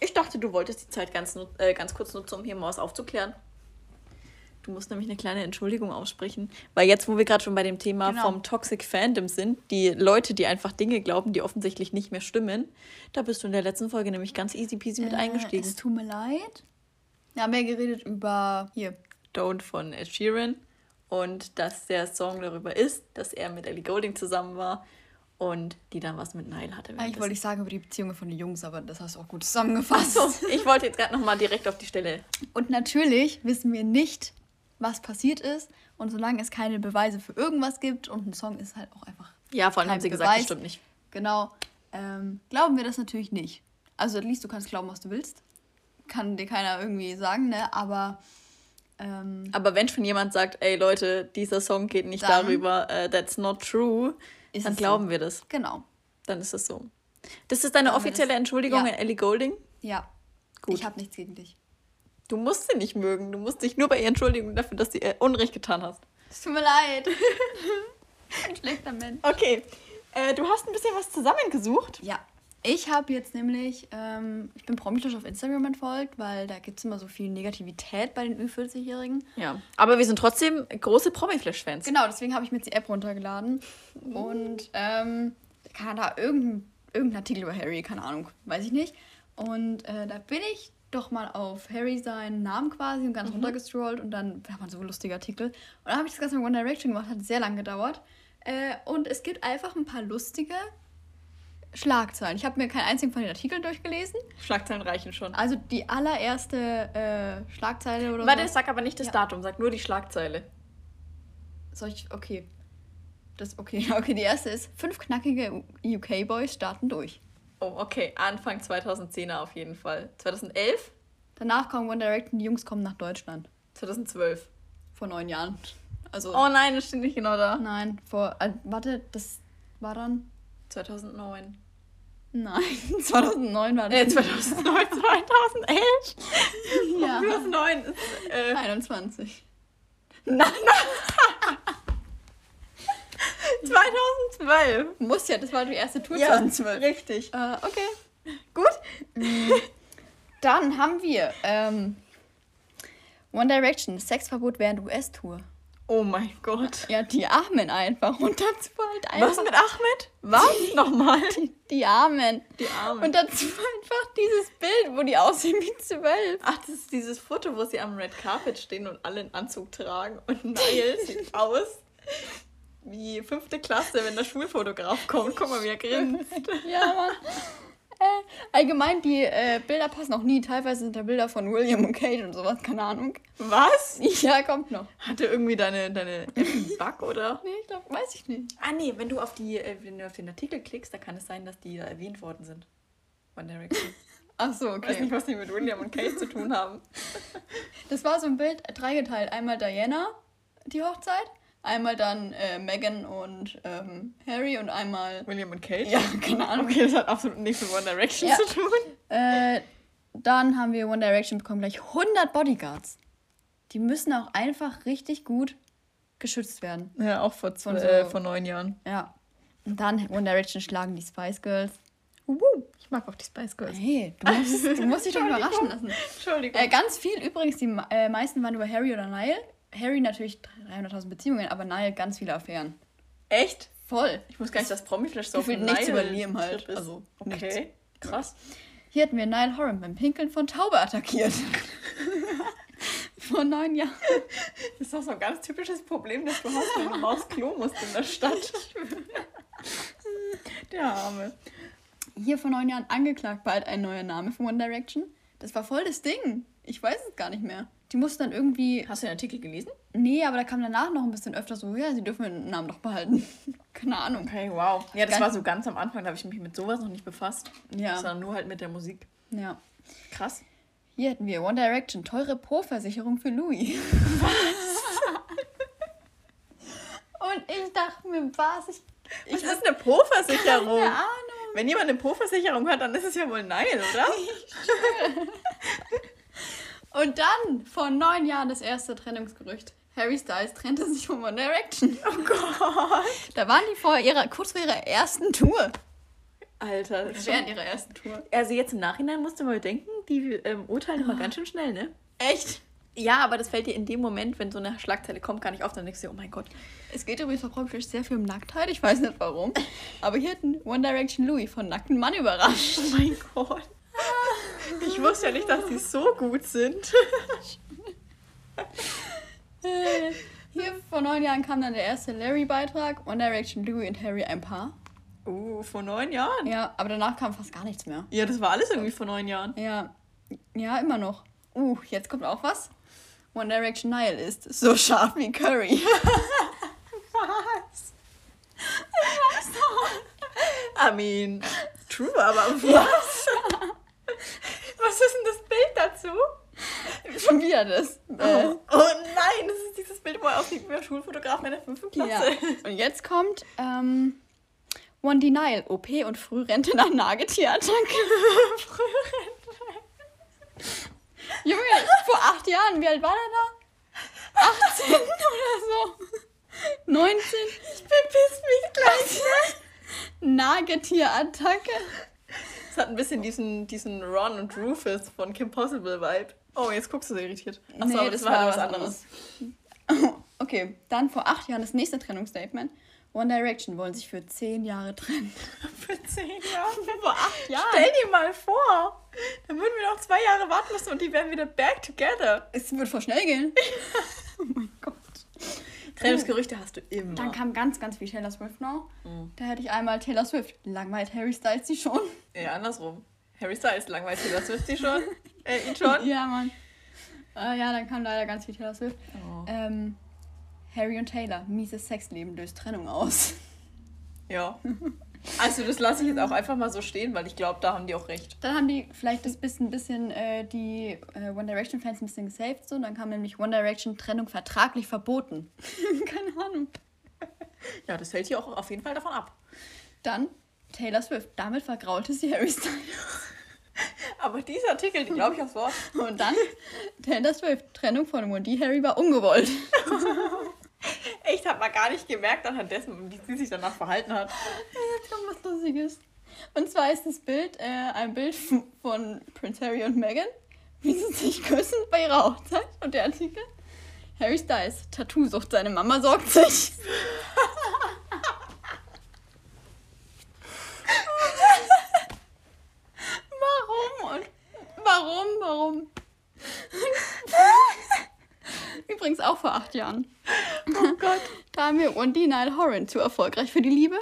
ich dachte, du wolltest die Zeit ganz, äh, ganz kurz nutzen, um hier mal was aufzuklären. Du musst nämlich eine kleine Entschuldigung aussprechen, weil jetzt, wo wir gerade schon bei dem Thema Genau. vom Toxic Fandom sind, die Leute, die einfach Dinge glauben, die offensichtlich nicht mehr stimmen, da bist du in der letzten Folge nämlich ganz easy peasy mit Äh, eingestiegen. Es tut mir leid. Wir haben ja geredet über hier. Don't von Ed Sheeran und dass der Song darüber ist, dass er mit Ellie Goulding zusammen war und die dann was mit Nile hatte. Eigentlich wollte ich sagen über die Beziehungen von den Jungs, aber das hast du auch gut Ach zusammengefasst. so, ich wollte jetzt gerade nochmal direkt auf die Stelle. Und natürlich wissen wir nicht, was passiert ist. Und solange es keine Beweise für irgendwas gibt und ein Song ist halt auch einfach Ja, vor allem haben sie gesagt, Beweis. das stimmt nicht. genau, ähm, glauben wir das natürlich nicht. Also at least du kannst glauben, was du willst. Kann dir keiner irgendwie sagen, ne? Aber ähm, Aber wenn schon jemand sagt, ey Leute, dieser Song geht nicht Dann darüber, äh, that's not true, Ist dann glauben so. wir das. genau. Dann ist es so. Das ist deine offizielle das. Entschuldigung Ja. an Ellie Goulding? Ja. Gut. Ich habe nichts gegen dich. Du musst sie nicht mögen. Du musst dich nur bei ihr entschuldigen dafür, dass du ihr Unrecht getan hast. Es tut mir leid. *laughs* Ein schlechter Mensch. Okay, äh, du hast ein bisschen was zusammengesucht. Ja. Ich habe jetzt nämlich, ähm, ich bin Promitlust auf Instagram entfolgt, weil da gibt es immer so viel Negativität bei den Ü40-Jährigen. Ja, aber wir sind trotzdem große Promi-Flash-Fans. Genau, deswegen habe ich mir jetzt die App runtergeladen. Und ähm, kann da irgendein, irgendein Artikel über Harry, keine Ahnung, weiß ich nicht. Und äh, da bin ich doch mal auf Harry seinen Namen quasi und ganz runtergescrollt und dann hat man so lustige Artikel. Und dann habe ich das Ganze mit One Direction gemacht, hat sehr lange gedauert. Äh, und es gibt einfach ein paar lustige Schlagzeilen. Ich habe mir keinen einzigen von den Artikeln durchgelesen. Schlagzeilen reichen schon. Also die allererste äh, Schlagzeile oder Warte, so. sag aber nicht das Ja. Datum, sag nur die Schlagzeile. Soll ich. Okay. Das, okay, *laughs* okay, die erste ist: Fünf knackige UK-Boys starten durch. Oh, okay, Anfang 2010er auf jeden Fall. 2011? Danach kommen One Direction, die Jungs kommen nach Deutschland. 2012. Vor neun Jahren. Also. Oh nein, das steht nicht genau da. Nein, vor. Äh, warte, das war dann. 2009. Nein, *laughs* 2009 war das. Äh, 2009, 2011? ja. 2009 ist, äh, 21. nein, nein. 2012. Muss ja, das war die erste Tour Ja, 2012. richtig. Äh, okay. Gut. *laughs* Dann haben wir ähm, One Direction, Sexverbot während US-Tour. Oh mein Gott. Ja, die Armen einfach. Und dazu halt einfach. Was mit Ahmed? Was? Nochmal. Die, die Armen. Die Arme. Und dazu einfach dieses Bild, wo die aussehen wie zwölf. Ach, das ist dieses Foto, wo sie am Red Carpet stehen und alle einen Anzug tragen. Und Niall sieht *laughs* aus wie fünfte Klasse, wenn der Schulfotograf *laughs* kommt. Guck mal, wie er grinst. Ja, Mann. Äh, allgemein, die äh, Bilder passen auch nie. Teilweise sind da Bilder von William und Kate und sowas, keine Ahnung. Was? *laughs* Ja, kommt noch. Hatte irgendwie deine, deine Bug, oder? *laughs* Nee, ich glaube, weiß ich nicht. Ah, nee, wenn du, auf die, äh, wenn du auf den Artikel klickst, da kann es sein, dass die da erwähnt worden sind. One Direction. Ach so, Ich weiß nicht, okay. was die mit William und Kate zu tun haben. Das war so ein Bild, dreigeteilt. Einmal Diana, die Hochzeit. Einmal dann äh, Meghan und ähm, Harry und einmal. William und Kate? Ja, *laughs* keine Ahnung. Okay, das hat absolut nichts mit One Direction Ja. zu tun. Äh, dann haben wir One Direction bekommen gleich 100 Bodyguards. Die müssen auch einfach richtig gut geschützt werden. Ja, auch vor, Von so- äh, vor neun Jahren. Ja. Und dann One Direction schlagen die Spice Girls. Ich mag auch die Spice Girls. Hey, du musst, du musst dich doch *laughs* überraschen lassen. Entschuldigung. Äh, ganz viel übrigens, die äh, meisten waren über Harry oder Niall. Harry natürlich 300.000 Beziehungen, aber Niall ganz viele Affären. Echt? Voll. Ich muss gar nicht das Promi-Flash so auf nichts Niall über Liam halt. Also, okay. Krass. Hier hatten wir Niall Horan beim Pinkeln von Taube attackiert. *laughs* Vor neun Jahren. Das ist doch so ein ganz typisches Problem, das du hast, wenn du mal *laughs* aufs Klo musst in der Stadt. Der Arme. Hier vor neun Jahren angeklagt, bald ein neuer Name von One Direction. Das war voll das Ding. Ich weiß es gar nicht mehr. Die mussten dann irgendwie. Hast du den Artikel gelesen? Nee, aber da kam danach noch ein bisschen öfter so, ja, sie dürfen den Namen doch behalten. *laughs* Keine Ahnung. Okay, wow. Ja, das Ganz- war so ganz am Anfang, da habe ich mich mit sowas noch nicht befasst. Ja. Sondern nur halt mit der Musik. Ja. Krass. Hier hätten wir One Direction, teure Pro-Versicherung für Louis. Und ich dachte mir, was? Ich, Ich das ist eine Po-Versicherung. keine Ahnung. Wenn jemand eine Po-Versicherung hat, dann ist es ja wohl Nein, oder? Und dann, vor neun Jahren, das erste Trennungsgerücht. Harry Styles trennte sich von One Direction. *laughs* Oh Gott. Da waren die vor ihrer, kurz vor ihrer ersten Tour. Alter. Das Während schon, ihrer ersten Tour. also jetzt im Nachhinein musst du mal denken, die ähm, urteilen immer ganz schön schnell, ne? Echt? Ja, aber das fällt dir in dem Moment, wenn so eine Schlagzeile kommt, gar nicht auf. Dann denkst du, oh mein Gott. Es geht übrigens Promifisch sehr viel um Nacktheit. Ich weiß nicht warum. *laughs* Aber hier hat ein One Direction Louis von nackten Mann überrascht. Oh mein Gott. *laughs* Ich wusste ja nicht, dass die so gut sind. Äh, Hier vor neun Jahren kam dann der erste Larry-Beitrag. One Direction, Louis und Harry ein Paar. Uh, vor neun Jahren. Ja, aber danach kam fast gar nichts mehr. Ja, das war alles irgendwie vor neun Jahren. Ja, ja, immer noch. Uh, jetzt kommt auch was. One Direction Nile ist so scharf wie Curry. *laughs* Was? I mean, true, aber was? Was ist denn das Bild dazu? Schon wieder das. Äh, Oh, oh nein, das ist dieses Bild, wo er aussieht wie ein Schulfotograf in der fünften Klasse. ja. Und jetzt kommt ähm, One Denial, OP und Frührente nach Nagetiertag. *laughs* Junge, vor acht Jahren, wie alt war der da? 18 oder so. 19. Ich bepiss mich gleich. Nagetier-Attacke. Es hat ein bisschen diesen, diesen Ron und Rufus von Kim Possible Vibe. Oh, jetzt guckst du so irritiert. Achso, Nee, das das, war war was was anderes. *laughs* Okay, dann vor acht Jahren das nächste Trennungsstatement. One Direction wollen sich für zehn Jahre trennen. *laughs* Für zehn Jahre. Vor acht *laughs* Jahren. Stell dir mal vor, dann würden wir noch zwei Jahre warten müssen und die wären wieder back together. Es wird voll schnell gehen. oh mein Gott. Trennungsgerüchte hast du immer. Dann kam ganz, ganz viel Taylor Swift noch. Mhm. Da hätte ich einmal Taylor Swift. Langweilt Harry Styles sie schon. Ja, andersrum. Harry Styles langweilt Taylor Swift die schon. *laughs* Äh, ihn schon. Ja, Mann. Äh, ja, dann kam leider ganz viel Taylor Swift. Oh. Ähm, Harry und Taylor, mieses Sexleben löst Trennung aus. Ja. *laughs* Also das lasse ich jetzt auch einfach mal so stehen, weil ich glaube, da haben die auch recht. Dann haben die vielleicht das bisschen, bisschen äh, die äh, One Direction Fans ein bisschen gesaved so. Dann kam nämlich One Direction Trennung vertraglich verboten. *laughs* Keine Ahnung. Ja, das hält hier auch auf jeden Fall davon ab. Dann Taylor Swift. Damit vergraulte sie Harry Styles. *laughs* Aber dieser Artikel, den glaube ich aufs Wort. Und dann Taylor Swift. Trennung von Wendy Harry war ungewollt. *laughs* Echt, hat man gar nicht gemerkt anhand dessen, wie sie sich danach verhalten hat. Jetzt kommt was Lustiges. Und zwar ist das Bild äh, ein Bild von Prince Harry und Meghan, wie sie sich küssen bei ihrer Hochzeit. Und der Artikel: Harry Styles, Tattoo-Sucht, seine Mama sorgt sich. *laughs* warum? Und warum? Warum? *laughs* Übrigens auch vor acht Jahren. Oh Gott. *laughs* Da haben wir Wendy Nile Horan zu erfolgreich für die Liebe.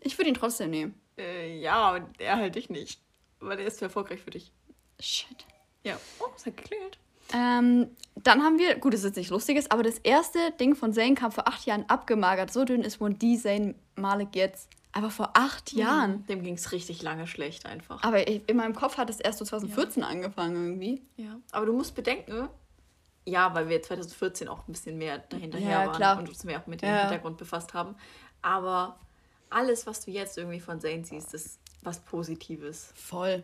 Ich würde ihn trotzdem nehmen. Äh, ja, und er halt dich nicht. Weil er ist zu erfolgreich für dich. Shit. Ja. Oh, es hat geklingelt. Ähm, dann haben wir, gut, das ist jetzt nicht lustiges, aber das erste Ding von Zayn kam vor acht Jahren abgemagert. So dünn ist Wendy Zayn Malik jetzt. Aber vor acht Jahren. Dem ging es richtig lange schlecht einfach. Aber ich, in meinem Kopf hat es erst so 2014 angefangen irgendwie. Ja. Aber du musst bedenken, ja, weil wir 2014 auch ein bisschen mehr dahinterher Ja, waren klar. und uns mehr auch mit dem Ja. Hintergrund befasst haben. Aber alles, was du jetzt irgendwie von Zayn siehst, ist was Positives. Voll.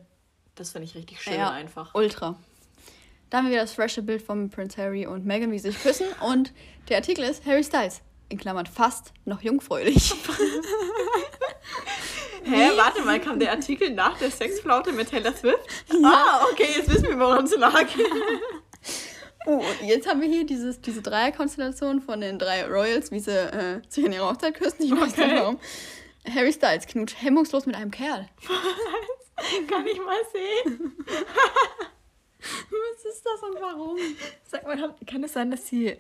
Das finde ich richtig schön Ja, einfach. Ultra. Da haben wir wieder das frische Bild von Prince Harry und Meghan, wie sie sich küssen. Und der Artikel ist Harry Styles, in Klammern fast noch jungfräulich. *laughs* Hä, warte mal, kam der Artikel nach der Sexflaute mit Taylor Swift? Ah, okay, jetzt wissen wir, woran es lag. *laughs* Oh, und jetzt haben wir hier dieses, diese Dreierkonstellation von den drei Royals, wie sie äh, sich an ihrer Hochzeit küssen. Ich weiß Okay. nicht warum. Harry Styles knutscht hemmungslos mit einem Kerl. Kann ich mal sehen. *laughs* Was ist das und warum? Sag mal, kann es sein, dass sie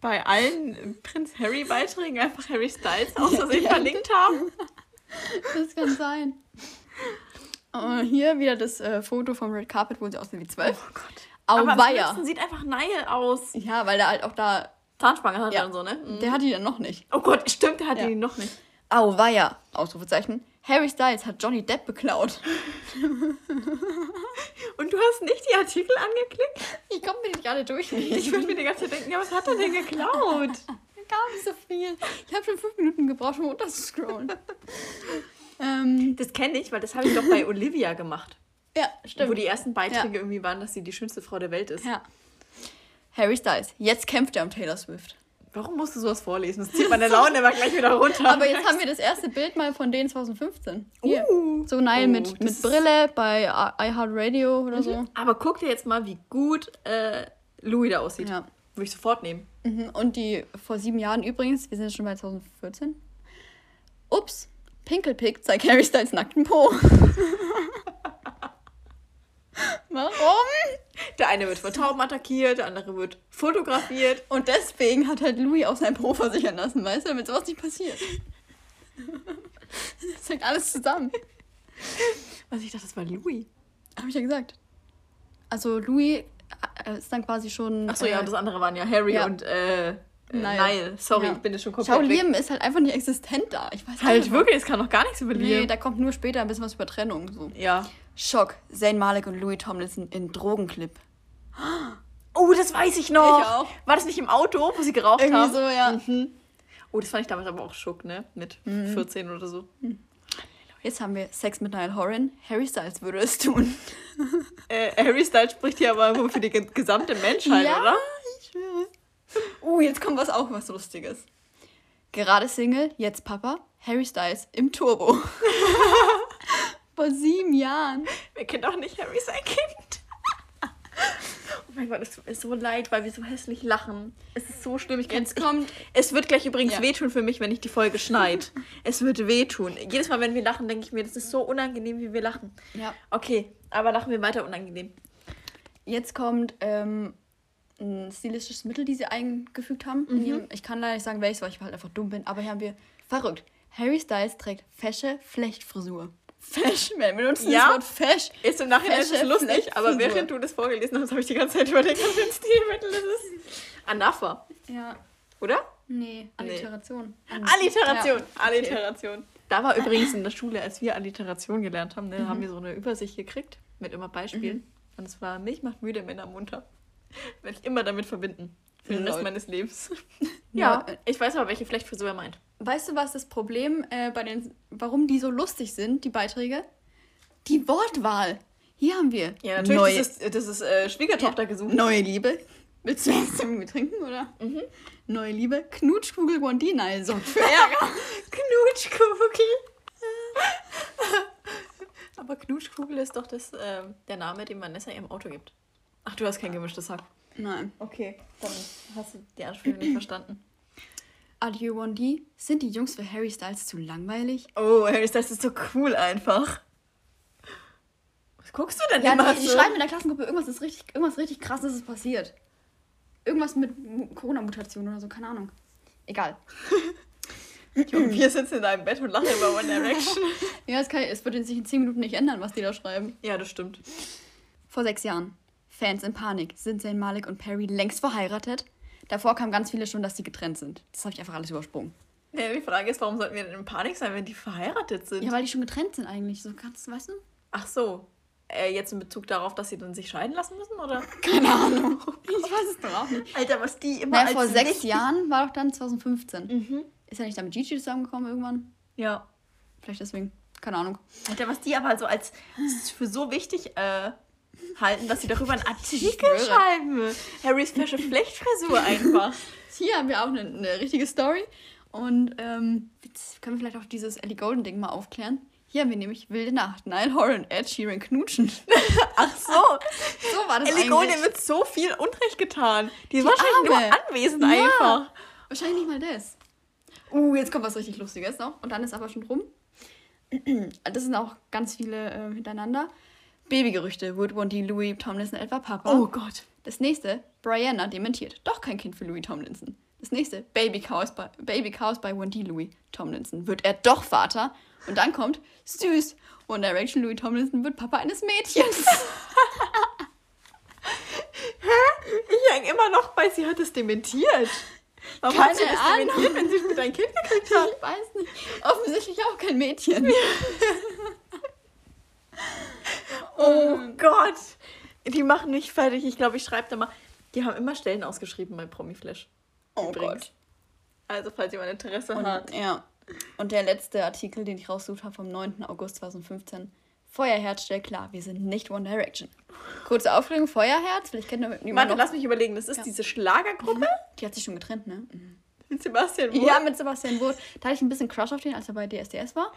bei allen Prinz Harry Beiträgen einfach Harry Styles aus Versehen Ja. verlinkt haben? Das kann sein. Oh, hier wieder das äh, Foto vom Red Carpet, wo sie aussehen wie zwölf. Oh Gott. Aber am sieht einfach Nile aus. Ja, weil der halt auch da. Zahnspange hat Ja. und so, ne? Mhm. Der hat die dann noch nicht. Oh Gott, stimmt, der hat Ja. die noch nicht. Auweia. Ausrufezeichen. Harry Styles hat Johnny Depp beklaut. *laughs* Und du hast nicht die Artikel angeklickt? Ich komme mir nicht alle durch. Ich würde mir die ganze Zeit denken, ja, was hat er denn geklaut? *laughs* gar nicht so viel. Ich habe schon fünf Minuten gebraucht, um runterzuscrollen. *laughs* ähm, Das kenne ich, weil das habe ich doch bei Olivia gemacht. Ja, stimmt. Wo die ersten Beiträge irgendwie waren, dass sie die schönste Frau der Welt ist. ja. Harry Styles. Jetzt kämpft er um Taylor Swift. Warum musst du sowas vorlesen? Das zieht meine Laune immer gleich wieder runter. Aber jetzt haben wir das erste Bild mal von denen 2015. Hier. Uh. So Nile Oh, mit, mit Brille bei iHeartRadio oder so. Aber guck dir jetzt mal, wie gut äh, Louis da aussieht. Ja. Würde ich sofort nehmen. Mhm. Und die vor sieben Jahren übrigens, wir sind jetzt schon bei 2014. Ups, Pinkelpick zeigt Harry Styles nackten Po. *laughs* Warum? Der eine wird von Tauben attackiert, der andere wird fotografiert. Und deswegen hat halt Louis auch sein Po versichern lassen, weißt du, damit sowas nicht passiert. Das hängt alles zusammen. Was ich dachte, das war Louis. Habe ich ja gesagt. Also Louis äh, ist dann quasi schon. Achso, ja, äh, und das andere waren ja Harry ja. und äh, äh, Nile. Nile. Sorry, Ja. ich bin das schon komplett Schau. Liam ist halt einfach nicht existent da. Ich weiß Halt nicht, wirklich, es kann doch gar nichts über Nee, Liam. da kommt nur später ein bisschen was über Trennung. So. ja. Schock. Zayn Malik und Louis Tomlinson in Drogenclip. Oh, das weiß ich noch. Ich auch. War das nicht im Auto, wo sie geraucht Irgendwie haben? so, ja. Mhm. Oh, das fand ich damals aber auch Schock, ne? Mit Mhm. 14 oder so. Jetzt haben wir Sex mit Niall Horan. Harry Styles würde es tun. *laughs* Äh, Harry Styles spricht hier aber wohl für die ge- gesamte Menschheit, Ja. oder? Ich schwöre. Oh, jetzt kommt was auch was Lustiges. Gerade Single, jetzt Papa, Harry Styles im Turbo. *laughs* Vor sieben Jahren. Wer kennt auch nicht Harry sein Kind? oh mein Gott, es tut mir so leid, weil wir so hässlich lachen. Es ist so schlimm. Ich kann's, Jetzt kommt- es wird gleich übrigens Ja. wehtun für mich, wenn ich die Folge schneid. *laughs* es wird wehtun. Jedes Mal, wenn wir lachen, denke ich mir, das ist so unangenehm, wie wir lachen. Ja. Okay, aber lachen wir weiter unangenehm. Jetzt kommt ähm, ein stilistisches Mittel, die sie eingefügt haben. in ihrem- Ich kann leider nicht sagen, welches, weil ich halt einfach dumm bin. Aber hier haben wir verrückt. Harry Styles trägt fesche Flechtfrisur. Fesch, *laughs* wir benutzen Ja. das Wort fesch. Ist im Nachhinein Fesche lustig, aber während du das vorgelesen hast, habe ich die ganze Zeit überlegt, was für ein Stilmittel das ist. Anafa, Ja. oder? Nee, Alliteration. Alliteration, Ja. Alliteration. Da war übrigens in der Schule, als wir Alliteration gelernt haben, ne, haben wir so eine Übersicht gekriegt mit immer Beispielen. Und es war Milch macht müde, Männer munter. Werde ich immer damit verbinden. Für den Rest meines Lebens. Ja. *laughs* ja, ich weiß aber, welche Flechtfrisur er meint. Weißt du, was das Problem äh, bei den, warum die so lustig sind, die Beiträge? Die Wortwahl. Hier haben wir Ja, natürlich, neue, das ist, das ist äh, Schwiegertochter gesucht. neue Liebe. Willst du erst irgendwie trinken, oder? Neue Liebe, Knutschkugel Blondine für *laughs* Ja, Knutschkugel. *laughs* Aber Knutschkugel ist doch das, ähm, der Name, den Vanessa ihrem Auto gibt. Ach, du hast kein gemischtes Hack. Nein. Okay, dann hast du die Anspielung nicht verstanden. Adieu 1D, sind die Jungs für Harry Styles zu langweilig? Oh, Harry, das ist so cool einfach. Was guckst du denn Ja, immer die, die so? schreiben in der Klassengruppe, irgendwas ist richtig, irgendwas richtig krasses ist passiert. Irgendwas mit Mu- Corona-Mutation oder so, keine Ahnung. Egal. *laughs* Und wir sitzen in einem Bett und lachen über One Direction. *laughs* Ja, es, kann, es wird sich in 10 Minuten nicht ändern, was die da schreiben. ja, das stimmt. Vor sechs Jahren. Fans in Panik. Sind Zayn Malik und Perry längst verheiratet? Davor kamen ganz viele schon, dass die getrennt sind. Das habe ich einfach alles übersprungen. Ja, die Frage ist, warum sollten wir denn in Panik sein, wenn die verheiratet sind? Ja, weil die schon getrennt sind eigentlich. So kannst du, weißt du? Ach so. Äh, jetzt in Bezug darauf, dass sie dann sich scheiden lassen müssen, oder? *laughs* Keine Ahnung. *laughs* Ich weiß es doch auch nicht. Alter, was die immer Naja, vor sechs Jahren war doch dann 2015. Mhm. Ist er nicht da mit Gigi zusammengekommen irgendwann? Ja. Vielleicht deswegen. Keine Ahnung. Alter, was die aber so als für so wichtig äh, halten, dass sie darüber einen Artikel schreiben. Harrys fesche Flechtfrisur einfach. Hier haben wir auch eine, eine richtige Story. Und ähm, jetzt können wir vielleicht auch dieses Ellie Golden-Ding mal aufklären. Hier haben wir nämlich Wilde Nacht, Niall Horan, Ed Sheeran knutschen. *laughs* Ach so. So war das Ellie eigentlich. Goulding wird so viel Unrecht getan. Die ist wahrscheinlich Arme. nur anwesend Ja. einfach. Wahrscheinlich nicht mal das. Uh, jetzt kommt was richtig Lustiges noch. Und dann ist aber schon rum. *clears throat* Das sind auch ganz viele äh, hintereinander. Babygerüchte. Would Wendy Louis Tomlinson etwa Papa? Oh Gott. Das nächste. Brianna dementiert. Doch kein Kind für Louis Tomlinson. Das nächste. Baby Chaos bei, Baby Chaos bei Wendy Louis Tomlinson. Wird er doch Vater? Und dann kommt. Süß. One Direction Louis Tomlinson wird Papa eines Mädchens. *laughs* Ich hänge immer noch bei, sie hat es dementiert. Warum hat sie Keine das Ahnung. dementiert, wenn sie mit ein Kind gekriegt hat? Ich weiß nicht. Offensichtlich auch kein Mädchen. *laughs* Oh Gott. Die machen mich fertig. Ich glaube, ich schreibe da mal. Die haben immer Stellen ausgeschrieben bei Promiflash. Oh Übrigens. Gott. Also, falls jemand Interesse Und, hat. ja. Und der letzte Artikel, den ich rausgesucht habe vom 9. August 2015. Feuerherz stellt klar, wir sind nicht One Direction. Kurze Aufklärung, Feuerherz, vielleicht kennt ihr jemand Warte, noch. lass mich überlegen. Das ist Ja. diese Schlagergruppe Die hat sich schon getrennt, ne? mit Sebastian Wurm. Ja, mit Sebastian Wurth. Da hatte ich ein bisschen Crush auf den, als er bei DSDS war.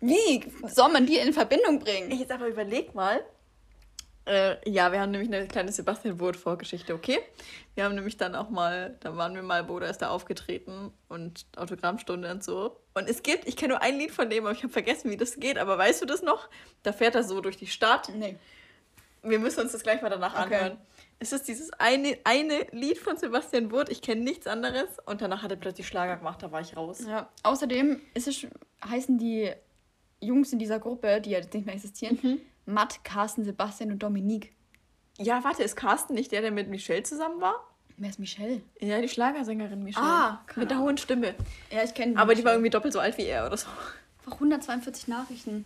Wie soll man die in Verbindung bringen? Ich jetzt aber überleg mal. Äh, ja, wir haben nämlich eine kleine Sebastian Wurth-Vorgeschichte, okay? Wir haben nämlich dann auch mal, da waren wir mal, wo da ist da aufgetreten und Autogrammstunde und so. Und es gibt, ich kenne nur ein Lied von dem, aber ich habe vergessen, wie das geht. Aber weißt du das noch? Da fährt er so durch die Stadt. Nee. Wir müssen uns das gleich mal danach Okay. anhören. Es ist dieses eine, eine Lied von Sebastian Wurth, ich kenne nichts anderes. Und danach hat er plötzlich Schlager gemacht, da war ich raus. Ja. Außerdem ist es, heißen die Jungs in dieser Gruppe, die jetzt nicht mehr existieren, Matt, Carsten, Sebastian und Dominique. Ja, warte, ist Carsten nicht der, der mit Michelle zusammen war? Wer ist Michelle? Ja, die Schlagersängerin Michelle. Ah, mit der hohen Stimme. Ja, ich kenne Aber die war irgendwie doppelt so alt wie er oder so. Einfach 142 Nachrichten.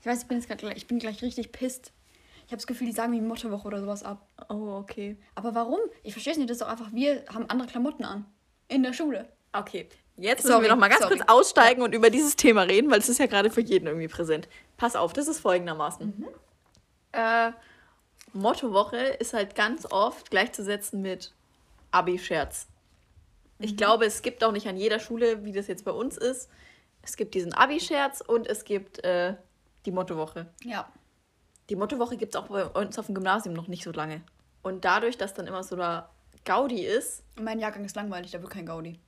Ich weiß, ich bin jetzt gleich- ich bin gleich richtig pisst. Ich habe das Gefühl, die sagen wie Mottowoche oder sowas ab. Oh, okay. Aber warum? Ich verstehe es nicht. Das ist doch einfach, wir haben andere Klamotten an. In der Schule. Okay. Jetzt Sorry, müssen wir noch mal ganz sorry. kurz aussteigen und über dieses Thema reden, weil es ist ja gerade für jeden irgendwie präsent. Pass auf, das ist folgendermaßen. Äh, Mottowoche ist halt ganz oft gleichzusetzen mit Abi-Scherz. Ich glaube, es gibt auch nicht an jeder Schule, wie das jetzt bei uns ist. Es gibt diesen Abi-Scherz und es gibt äh, die Mottowoche. Ja. Die Mottowoche gibt es auch bei uns auf dem Gymnasium noch nicht so lange. Und dadurch, dass dann immer so da Gaudi ist, Mein Jahrgang ist langweilig, da wird kein Gaudi.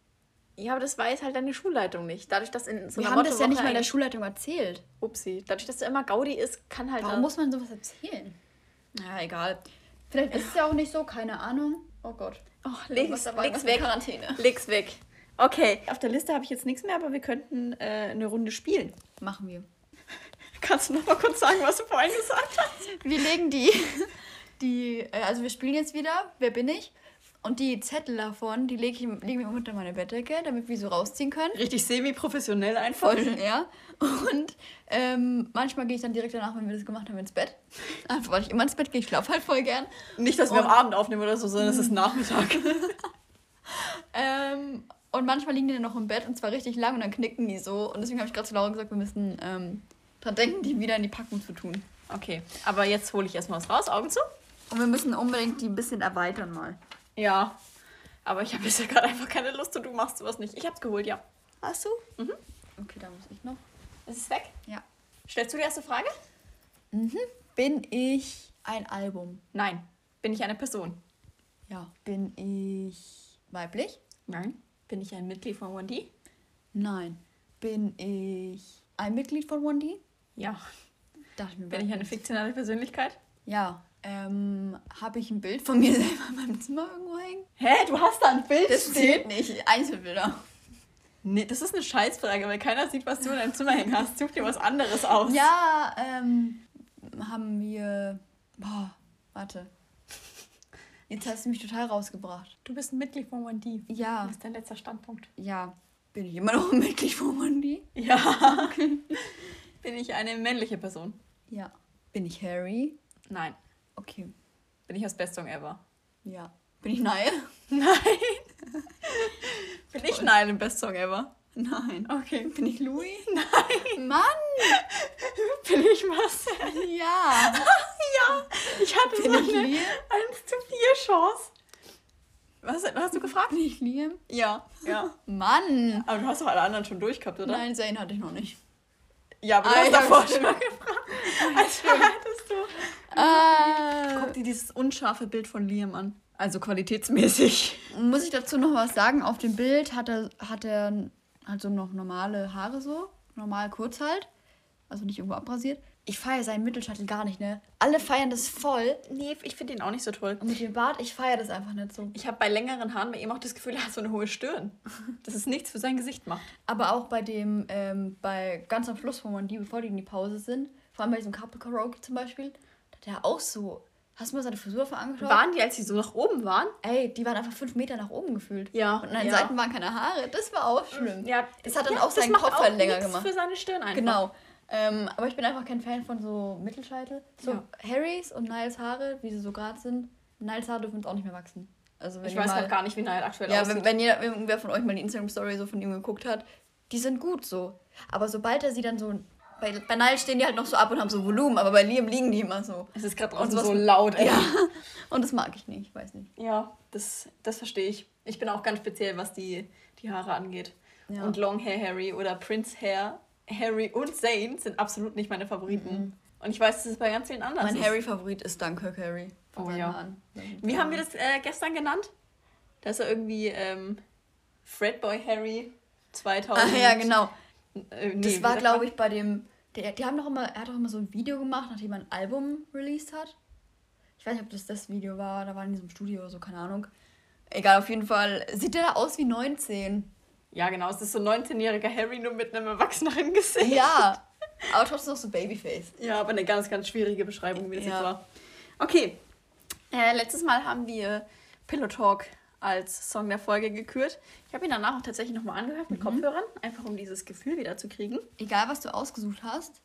Ja, aber das weiß halt deine Schulleitung nicht. Dadurch, dass in so Wir haben das ja nicht mal der Schulleitung erzählt. Upsi. Dadurch, dass da immer Gaudi ist, kann halt. Warum da- muss man sowas erzählen? Naja, egal. Vielleicht ist es ja auch nicht so, keine Ahnung. Oh Gott. Oh, leg's, dabei, leg's weg. Quarantäne. Leg's weg. Okay, auf der Liste habe ich jetzt nichts mehr, aber wir könnten äh, eine Runde spielen. Machen wir. *laughs* Kannst du noch mal kurz sagen, was du vorhin gesagt hast? Wir legen die, die, äh, also wir spielen jetzt wieder, wer bin ich? Und die Zettel davon, die lege ich, legen wir unter meine Bettdecke, damit wir so rausziehen können. Richtig semi-professionell einfach. Voll, ja. Und ähm, manchmal gehe ich dann direkt danach, wenn wir das gemacht haben, ins Bett. Einfach weil ich immer ins Bett gehe, ich schlafe halt voll gern. Nicht, dass wir Und- am Abend aufnehmen oder so, sondern es ist Nachmittag. *laughs* Ähm, und manchmal liegen die dann noch im Bett und zwar richtig lang und dann knicken die so. Und deswegen habe ich gerade zu Laura gesagt, wir müssen ähm, dran denken, die wieder in die Packung zu tun. Okay, aber jetzt hole ich erstmal was raus. Augen zu? Und wir müssen unbedingt die ein bisschen erweitern mal. Ja. Aber ich habe jetzt ja gerade einfach keine Lust und du machst sowas nicht. Ich hab's geholt, ja. Hast du? Mhm. Okay, da muss ich noch. Ist es weg? Ja. Stellst du die erste Frage? Bin ich ein Album? Nein. Bin ich eine Person? Ja. Bin ich weiblich? Nein. Bin ich ein Mitglied von 1D? Nein. Bin ich ein Mitglied von 1D? Ja. Bin ich eine fiktionale Persönlichkeit? Ja. Ähm, habe ich ein Bild von mir *laughs* selber in meinem Zimmer irgendwo hängen? Hä? Du hast da ein Bild Das zählt nicht. Einzelbilder. Nee, das ist eine Scheißfrage, weil keiner sieht, was du in deinem Zimmer hängen hast. Such dir was anderes aus. Ja, ähm, haben wir. Boah, warte. Jetzt hast du mich total rausgebracht. Du bist ein Mitglied von 1D. Ja, Was ist dein letzter Standpunkt? ja. Bin ich immer noch ein Mitglied von Mandy? Ja. *laughs* Bin ich eine männliche Person? Ja. Bin ich Harry? Nein. Okay. Bin ich das Best Song ever? Ja. Bin ich Niall? *laughs* Nein. *laughs* Bin ich Nein im Best Song ever? Nein. Okay. Bin ich Louis? Nein. Mann! *laughs* Bin ich Marcel? Ja. Ja. Ich hatte Bin so ich eine Liam? 1 zu 4 Chance. Was, was hast du gefragt? Bin ich Liam? Ja. Ja. Mann! Aber du hast doch alle anderen schon durchgehabt, oder? Nein, Zane hatte ich noch nicht. Ja, aber du Ah, hast davor schon mal gefragt. Als hättest du. Äh, Guck dir dieses unscharfe Bild von Liam an. Also qualitätsmäßig. muss ich dazu noch was sagen? Auf dem Bild hat er, hat er halt so noch normale Haare so. Normal kurz halt. Also nicht irgendwo abrasiert. Ich feiere seinen Mittelscheitel gar nicht, ne? Alle feiern das voll. Nee, ich finde ihn auch nicht so toll. Und mit dem Bart, ich feiere das einfach nicht so. Ich habe bei längeren Haaren bei ihm auch das Gefühl, er hat so eine hohe Stirn. *laughs* Das ist nichts für sein Gesicht macht. Aber auch bei dem, ähm, bei ganz am Schluss, wo man die, bevor die in die Pause sind, vor allem bei diesem Couple Karaoke zum Beispiel, da hat er auch so. Hast du mal seine Frisur angeschaut? Waren die, als sie so nach oben waren? Ey, die waren einfach fünf Meter nach oben gefühlt. Ja, Und an den ja. Seiten waren keine Haare. Das war auch schlimm. Ja, Das hat dann ja, auch seinen Kopf halt länger gemacht. für seine Stirn einfach. Genau. Ähm, aber ich bin einfach kein Fan von so Mittelscheitel. So Ja. Harrys und Niles Haare, wie sie so gerade sind. Niles Haare dürfen uns auch nicht mehr wachsen. Also wenn Ich weiß halt gar nicht, wie Niall aktuell Ja, aussieht. wenn, wenn ihr, irgendwer von euch mal die Instagram-Story so von ihm geguckt hat, die sind gut so. Aber sobald er sie dann so. Bei, bei Niles stehen die halt noch so ab und haben so Volumen, aber bei Liam liegen die immer so. es ist gerade draußen so laut, ey. Ja. *laughs* Und das mag ich nicht, ich weiß nicht. Ja, das, das verstehe ich. Ich bin auch ganz speziell, was die, die Haare angeht. Ja. Und Long Hair Harry oder Prince Hair Harry und Zayn sind absolut nicht meine Favoriten. Und ich weiß, dass es bei ganz vielen anderen Mein ist. Harry-Favorit ist Dunkirk Harry. Von Oh ja. Wie haben wir das äh, gestern genannt? Da ist er irgendwie ähm, Fredboy Harry 2000. Ach ja, genau. Äh, nee, Das war, glaube ich, bei dem. Der, die haben doch immer, er hat doch immer so ein Video gemacht, nachdem er ein Album released hat. Ich weiß nicht, ob das das Video war, da war in diesem Studio oder so, keine Ahnung. Egal, auf jeden Fall sieht der da aus wie 19. Ja, genau. Es ist so ein 19-jähriger Harry nur mit einem erwachseneren Gesicht. Ja, *laughs* aber trotzdem noch so Babyface. Ja, aber eine ganz, ganz schwierige Beschreibung, wie das Ja. jetzt war. Okay. Äh, letztes Mal haben wir Pillow Talk als Song der Folge gekürt. Ich habe ihn danach auch tatsächlich nochmal angehört mit Kopfhörern, einfach um dieses Gefühl wieder zu kriegen. Egal, was du ausgesucht hast,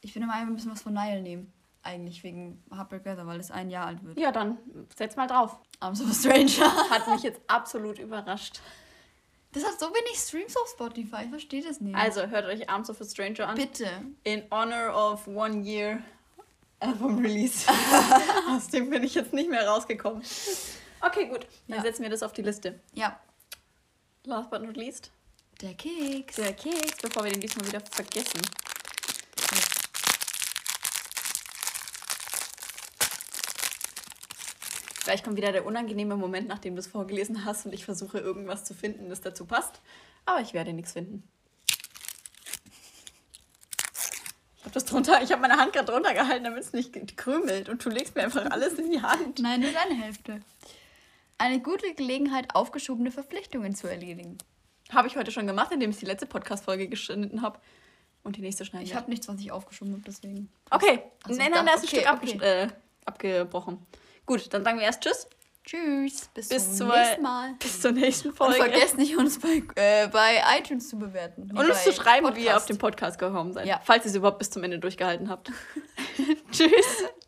ich finde mal, wir müssen was von Nile nehmen. Eigentlich wegen Heartbreak Weather, weil es ein Jahr alt wird. Ja, dann setz mal drauf. I'm so a stranger. Hat mich jetzt absolut überrascht. Das hat so wenig Streams auf Spotify, ich verstehe das nicht. Also hört euch Arms of a Stranger an. bitte. In honor of one year Album Release. *laughs* Aus dem bin ich jetzt nicht mehr rausgekommen. Okay, gut. Dann Ja. setzen wir das auf die Liste. Ja. last but not least, Der Keks. der Keks, bevor wir den diesmal wieder vergessen. Gleich kommt wieder der unangenehme Moment, nachdem du es vorgelesen hast und ich versuche irgendwas zu finden, das dazu passt. Aber ich werde nichts finden. Ich habe das drunter, ich habe meine Hand gerade drunter gehalten, damit es nicht krümelt und du legst mir einfach alles in die Hand. Nein, nur deine Hälfte. Eine gute Gelegenheit, aufgeschobene Verpflichtungen zu erledigen. Habe ich heute schon gemacht, indem ich die letzte Podcast-Folge geschnitten habe. Und die nächste schneiden Ich werde. habe nichts, was ich aufgeschoben habe, deswegen. Okay, Ach so, nein, nein, da ist ein okay, Stück abge okay. äh, abgebrochen. Gut, dann sagen wir erst Tschüss. Tschüss. Bis, Bis zum nächsten Mal. *laughs* Bis zur nächsten Und Folge. vergesst nicht, uns bei, äh, bei iTunes zu bewerten. Und uns zu schreiben, wie ihr Podcast. auf den Podcast gekommen seid. Ja. Falls ihr es überhaupt bis zum Ende durchgehalten habt. *laughs* Tschüss. *laughs*